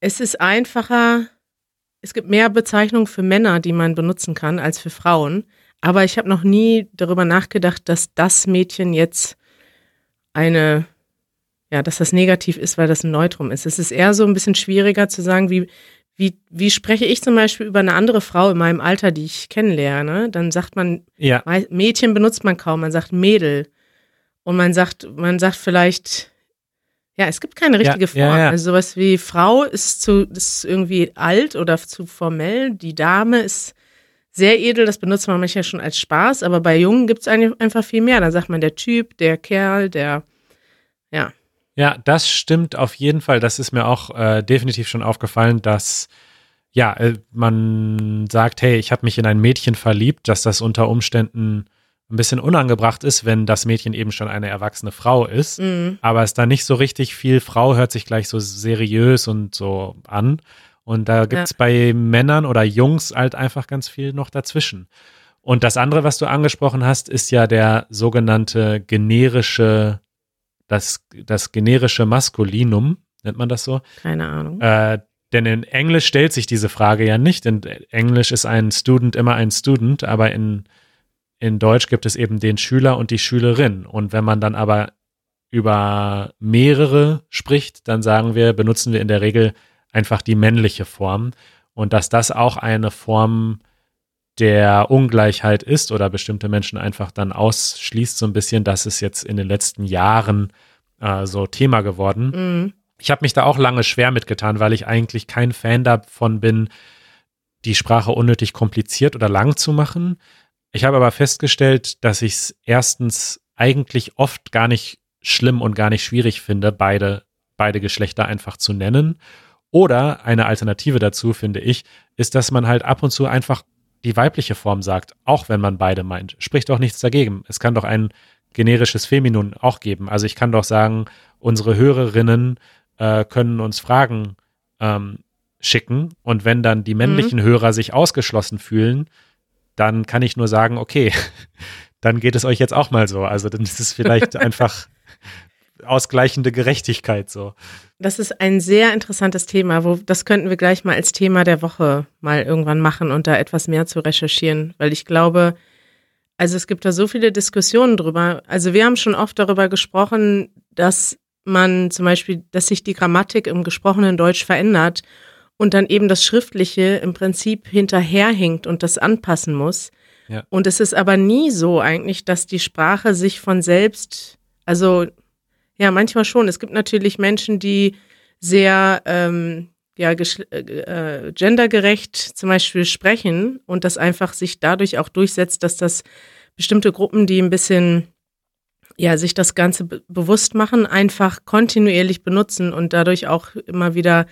es ist einfacher, es gibt mehr Bezeichnungen für Männer, die man benutzen kann, als für Frauen. Aber ich habe noch nie darüber nachgedacht, dass das Mädchen jetzt eine, ja, dass das negativ ist, weil das ein Neutrum ist. Es ist eher so ein bisschen schwieriger zu sagen, wie, wie, wie spreche ich zum Beispiel über eine andere Frau in meinem Alter, die ich kennenlerne? Dann sagt man, ja. Mädchen benutzt man kaum, man sagt Mädel. Und man sagt, man sagt vielleicht, ja, es gibt keine richtige ja, Form. Ja. Also sowas wie Frau ist zu, ist irgendwie alt oder zu formell. Die Dame ist sehr edel, das benutzt man manchmal schon als Spaß, aber bei Jungen gibt es einfach viel mehr. Da sagt man der Typ, der Kerl, der, ja. Ja, das stimmt auf jeden Fall. Das ist mir auch äh, definitiv schon aufgefallen, dass ja, äh, man sagt, hey, ich habe mich in ein Mädchen verliebt, dass das unter Umständen ein bisschen unangebracht ist, wenn das Mädchen eben schon eine erwachsene Frau ist. Mhm. Aber es da nicht so richtig viel, Frau hört sich gleich so seriös und so an. Und da gibt es bei Männern oder Jungs halt einfach ganz viel noch dazwischen. Und das andere, was du angesprochen hast, ist ja der sogenannte generische, das, das generische Maskulinum, nennt man das so? Keine Ahnung. Äh, denn in Englisch stellt sich diese Frage ja nicht. In Englisch ist ein Student immer ein Student, aber in, in Deutsch gibt es eben den Schüler und die Schülerin. Und wenn man dann aber über mehrere spricht, dann sagen wir, benutzen wir in der Regel einfach die männliche Form. Und dass das auch eine Form der Ungleichheit ist oder bestimmte Menschen einfach dann ausschließt, so ein bisschen, das ist jetzt in den letzten Jahren äh, so Thema geworden. Mhm. Ich habe mich da auch lange schwer mitgetan, weil ich eigentlich kein Fan davon bin, die Sprache unnötig kompliziert oder lang zu machen. Ich habe aber festgestellt, dass ich es erstens eigentlich oft gar nicht schlimm und gar nicht schwierig finde, beide, beide Geschlechter einfach zu nennen. Oder eine Alternative dazu, finde ich, ist, dass man halt ab und zu einfach die weibliche Form sagt, auch wenn man beide meint. Spricht doch nichts dagegen. Es kann doch ein generisches Feminon auch geben. Also ich kann doch sagen, unsere Hörerinnen äh, können uns Fragen ähm, schicken und wenn dann die männlichen mhm. Hörer sich ausgeschlossen fühlen, dann kann ich nur sagen, okay, dann geht es euch jetzt auch mal so. Also dann ist es vielleicht einfach ausgleichende Gerechtigkeit so. Das ist ein sehr interessantes Thema, wo das könnten wir gleich mal als Thema der Woche mal irgendwann machen und da etwas mehr zu recherchieren, weil ich glaube, also es gibt da so viele Diskussionen drüber. Also wir haben schon oft darüber gesprochen, dass man zum Beispiel, dass sich die Grammatik im gesprochenen Deutsch verändert und dann eben das Schriftliche im Prinzip hinterherhinkt und das anpassen muss. Ja. Und es ist aber nie so eigentlich, dass die Sprache sich von selbst, also ja, manchmal schon. Es gibt natürlich Menschen, die sehr ähm, ja, äh, äh, gendergerecht zum Beispiel sprechen und das einfach sich dadurch auch durchsetzt, dass das bestimmte Gruppen, die ein bisschen ja, sich das Ganze be bewusst machen, einfach kontinuierlich benutzen und dadurch auch immer wieder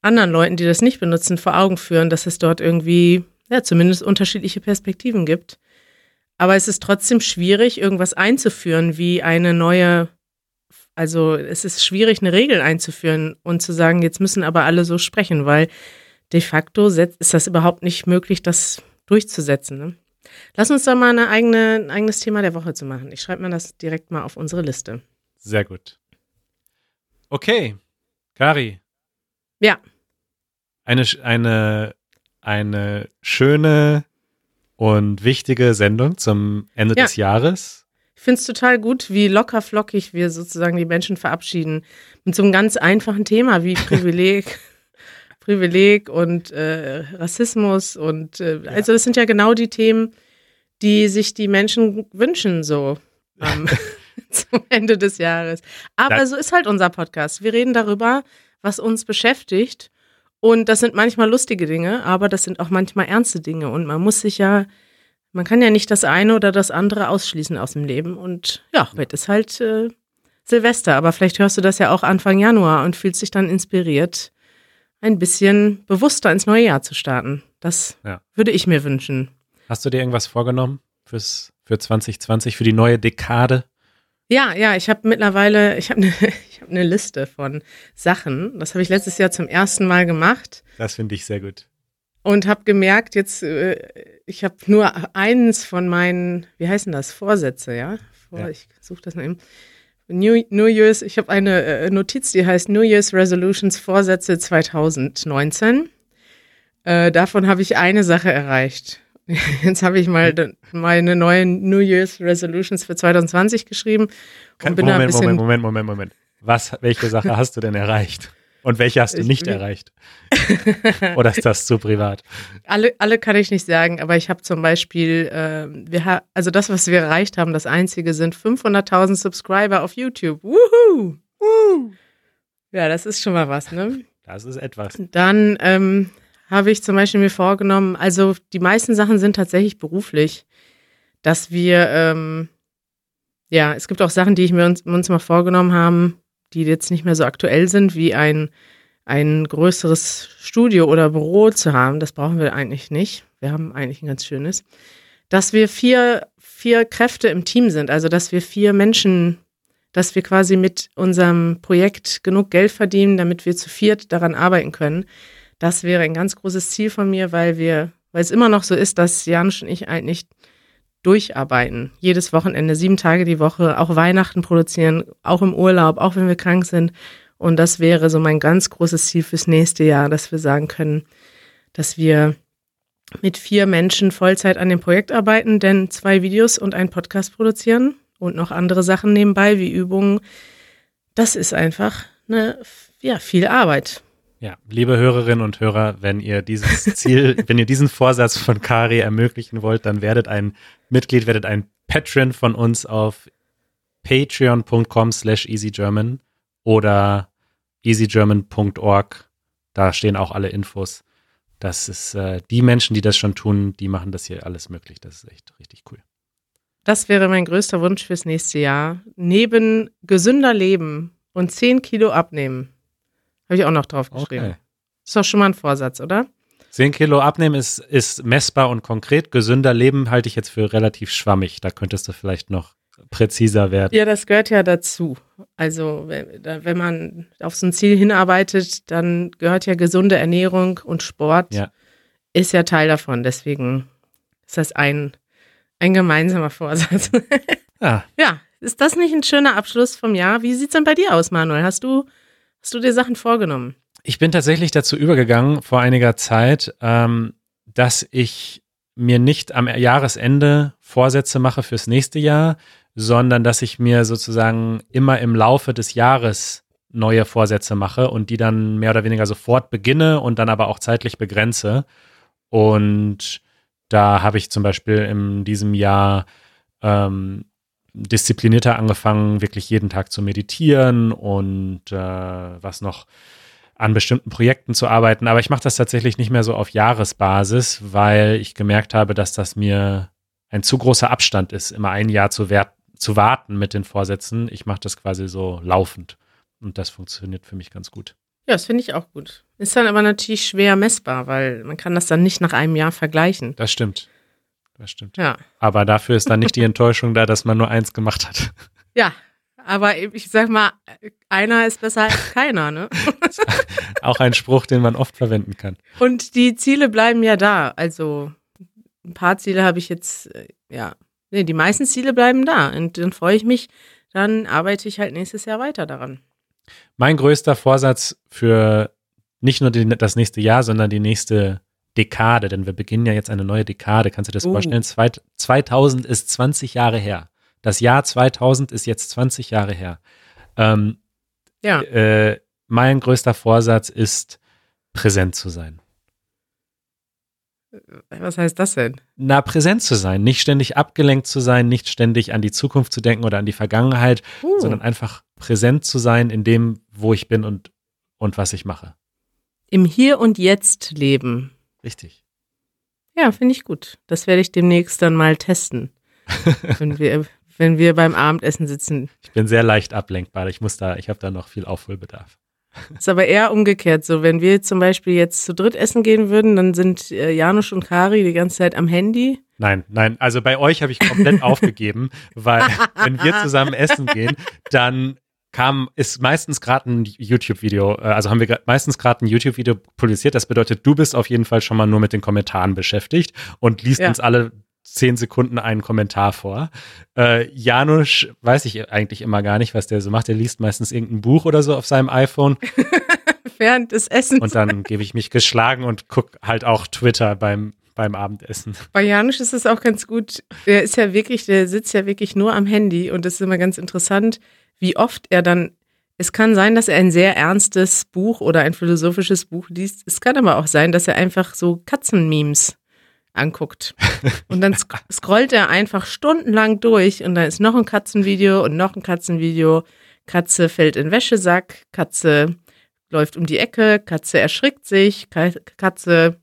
anderen Leuten, die das nicht benutzen, vor Augen führen, dass es dort irgendwie, ja, zumindest unterschiedliche Perspektiven gibt. Aber es ist trotzdem schwierig, irgendwas einzuführen, wie eine neue also es ist schwierig, eine Regel einzuführen und zu sagen, jetzt müssen aber alle so sprechen, weil de facto ist das überhaupt nicht möglich, das durchzusetzen. Ne? Lass uns da mal eine eigene, ein eigenes Thema der Woche zu machen. Ich schreibe mir das direkt mal auf unsere Liste. Sehr gut. Okay, Kari. Ja. Eine, eine, eine schöne und wichtige Sendung zum Ende ja. des Jahres. Ich finde es total gut, wie locker flockig wir sozusagen die Menschen verabschieden. Mit so einem ganz einfachen Thema wie Privileg. Privileg und äh, Rassismus und äh, ja. also das sind ja genau die Themen, die sich die Menschen wünschen so ähm, zum Ende des Jahres. Aber das so ist halt unser Podcast. Wir reden darüber, was uns beschäftigt und das sind manchmal lustige Dinge, aber das sind auch manchmal ernste Dinge und man muss sich ja man kann ja nicht das eine oder das andere ausschließen aus dem Leben. Und ja, heute ist halt äh, Silvester, aber vielleicht hörst du das ja auch Anfang Januar und fühlst dich dann inspiriert, ein bisschen bewusster ins neue Jahr zu starten. Das ja. würde ich mir wünschen. Hast du dir irgendwas vorgenommen fürs, für 2020, für die neue Dekade? Ja, ja, ich habe mittlerweile, ich habe eine hab ne Liste von Sachen. Das habe ich letztes Jahr zum ersten Mal gemacht. Das finde ich sehr gut und habe gemerkt, jetzt, äh, ich habe nur eins von meinen, wie heißen das, Vorsätze, ja? Vor, ja. Ich suche das mal eben. New, New Year's, ich habe eine äh, Notiz, die heißt New Year's Resolutions Vorsätze 2019. Äh, davon habe ich eine Sache erreicht. Jetzt habe ich mal meine neuen New Year's Resolutions für 2020 geschrieben. Und bin Moment, Moment, Moment, Moment, Moment. Was, welche Sache hast du denn erreicht? Und welche hast du nicht erreicht? Oder ist das zu privat? Alle, alle kann ich nicht sagen, aber ich habe zum Beispiel, äh, wir ha also das, was wir erreicht haben, das einzige sind 500.000 Subscriber auf YouTube. Woohoo! Woo! Ja, das ist schon mal was, ne? Das ist etwas. Dann ähm, habe ich zum Beispiel mir vorgenommen, also die meisten Sachen sind tatsächlich beruflich, dass wir, ähm, ja, es gibt auch Sachen, die ich mir uns, uns mal vorgenommen haben, die jetzt nicht mehr so aktuell sind, wie ein ein größeres Studio oder Büro zu haben. Das brauchen wir eigentlich nicht. Wir haben eigentlich ein ganz schönes. Dass wir vier, vier Kräfte im Team sind, also dass wir vier Menschen, dass wir quasi mit unserem Projekt genug Geld verdienen, damit wir zu viert daran arbeiten können. Das wäre ein ganz großes Ziel von mir, weil wir, weil es immer noch so ist, dass Janusz und ich eigentlich durcharbeiten. Jedes Wochenende, sieben Tage die Woche, auch Weihnachten produzieren, auch im Urlaub, auch wenn wir krank sind. Und das wäre so mein ganz großes Ziel fürs nächste Jahr, dass wir sagen können, dass wir mit vier Menschen Vollzeit an dem Projekt arbeiten, denn zwei Videos und einen Podcast produzieren und noch andere Sachen nebenbei wie Übungen. Das ist einfach eine, ja, viel Arbeit. Ja, liebe Hörerinnen und Hörer, wenn ihr dieses Ziel, wenn ihr diesen Vorsatz von Kari ermöglichen wollt, dann werdet ein Mitglied, werdet ein Patreon von uns auf patreon.com slash easygerman oder easygerman.org. Da stehen auch alle Infos. Das ist äh, die Menschen, die das schon tun, die machen das hier alles möglich. Das ist echt richtig cool. Das wäre mein größter Wunsch fürs nächste Jahr. Neben gesünder Leben und 10 Kilo abnehmen habe ich auch noch drauf geschrieben. Okay. Ist doch schon mal ein Vorsatz, oder? 10 Kilo abnehmen ist, ist messbar und konkret. Gesünder Leben halte ich jetzt für relativ schwammig. Da könntest du vielleicht noch präziser werden. Ja, das gehört ja dazu. Also wenn man auf so ein Ziel hinarbeitet, dann gehört ja gesunde Ernährung und Sport ja. ist ja Teil davon. Deswegen ist das ein, ein gemeinsamer Vorsatz. Ja. ja, ist das nicht ein schöner Abschluss vom Jahr? Wie sieht es denn bei dir aus, Manuel? Hast du Hast du dir Sachen vorgenommen? Ich bin tatsächlich dazu übergegangen vor einiger Zeit, ähm, dass ich mir nicht am Jahresende Vorsätze mache fürs nächste Jahr, sondern dass ich mir sozusagen immer im Laufe des Jahres neue Vorsätze mache und die dann mehr oder weniger sofort beginne und dann aber auch zeitlich begrenze. Und da habe ich zum Beispiel in diesem Jahr ähm, disziplinierter angefangen, wirklich jeden Tag zu meditieren und äh, was noch an bestimmten Projekten zu arbeiten. Aber ich mache das tatsächlich nicht mehr so auf Jahresbasis, weil ich gemerkt habe, dass das mir ein zu großer Abstand ist, immer ein Jahr zu, zu warten mit den Vorsätzen. Ich mache das quasi so laufend und das funktioniert für mich ganz gut. Ja, das finde ich auch gut. Ist dann aber natürlich schwer messbar, weil man kann das dann nicht nach einem Jahr vergleichen. Das stimmt das stimmt. Ja. Aber dafür ist dann nicht die Enttäuschung da, dass man nur eins gemacht hat. Ja, aber ich sag mal, einer ist besser als keiner, ne? Auch ein Spruch, den man oft verwenden kann. Und die Ziele bleiben ja da. Also ein paar Ziele habe ich jetzt, äh, ja, nee, die meisten Ziele bleiben da. Und dann freue ich mich, dann arbeite ich halt nächstes Jahr weiter daran. Mein größter Vorsatz für nicht nur die, das nächste Jahr, sondern die nächste Dekade, denn wir beginnen ja jetzt eine neue Dekade. Kannst du dir das uh. vorstellen? 2000 ist 20 Jahre her. Das Jahr 2000 ist jetzt 20 Jahre her. Ähm, ja. Äh, mein größter Vorsatz ist, präsent zu sein. Was heißt das denn? Na, präsent zu sein, nicht ständig abgelenkt zu sein, nicht ständig an die Zukunft zu denken oder an die Vergangenheit, uh. sondern einfach präsent zu sein in dem, wo ich bin und, und was ich mache. Im Hier und Jetzt leben. Richtig. Ja, finde ich gut. Das werde ich demnächst dann mal testen. wenn wir, wenn wir beim Abendessen sitzen. Ich bin sehr leicht ablenkbar. Ich muss da, ich habe da noch viel Aufholbedarf. Ist aber eher umgekehrt so. Wenn wir zum Beispiel jetzt zu dritt essen gehen würden, dann sind äh, Janusz und Kari die ganze Zeit am Handy. Nein, nein. Also bei euch habe ich komplett aufgegeben, weil wenn wir zusammen essen gehen, dann kam, ist meistens gerade ein YouTube-Video, äh, also haben wir meistens gerade ein YouTube-Video publiziert. Das bedeutet, du bist auf jeden Fall schon mal nur mit den Kommentaren beschäftigt und liest ja. uns alle zehn Sekunden einen Kommentar vor. Äh, Janusz weiß ich eigentlich immer gar nicht, was der so macht. Der liest meistens irgendein Buch oder so auf seinem iPhone. Während des Essens. Und dann gebe ich mich geschlagen und gucke halt auch Twitter beim beim Abendessen. Bei Janusz ist es auch ganz gut. Der ist ja wirklich, der sitzt ja wirklich nur am Handy und das ist immer ganz interessant wie oft er dann, es kann sein, dass er ein sehr ernstes Buch oder ein philosophisches Buch liest. Es kann aber auch sein, dass er einfach so Katzenmemes anguckt. Und dann scrollt er einfach stundenlang durch und dann ist noch ein Katzenvideo und noch ein Katzenvideo. Katze fällt in Wäschesack, Katze läuft um die Ecke, Katze erschrickt sich, Katze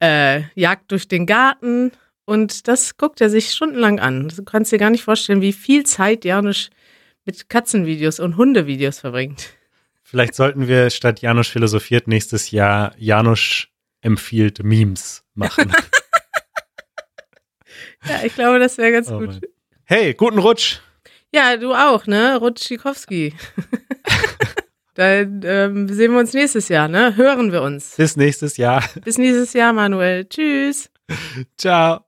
äh, jagt durch den Garten und das guckt er sich stundenlang an. Du kannst dir gar nicht vorstellen, wie viel Zeit Janusz mit Katzenvideos und Hundevideos verbringt. Vielleicht sollten wir statt Janusz philosophiert nächstes Jahr Janusz empfiehlt Memes machen. Ja, ich glaube, das wäre ganz Oh gut. Hey, guten Rutsch. Ja, du auch, ne? Rutschikowski. Dann ähm, sehen wir uns nächstes Jahr, ne? Hören wir uns. Bis nächstes Jahr. Bis nächstes Jahr, Manuel. Tschüss. Ciao.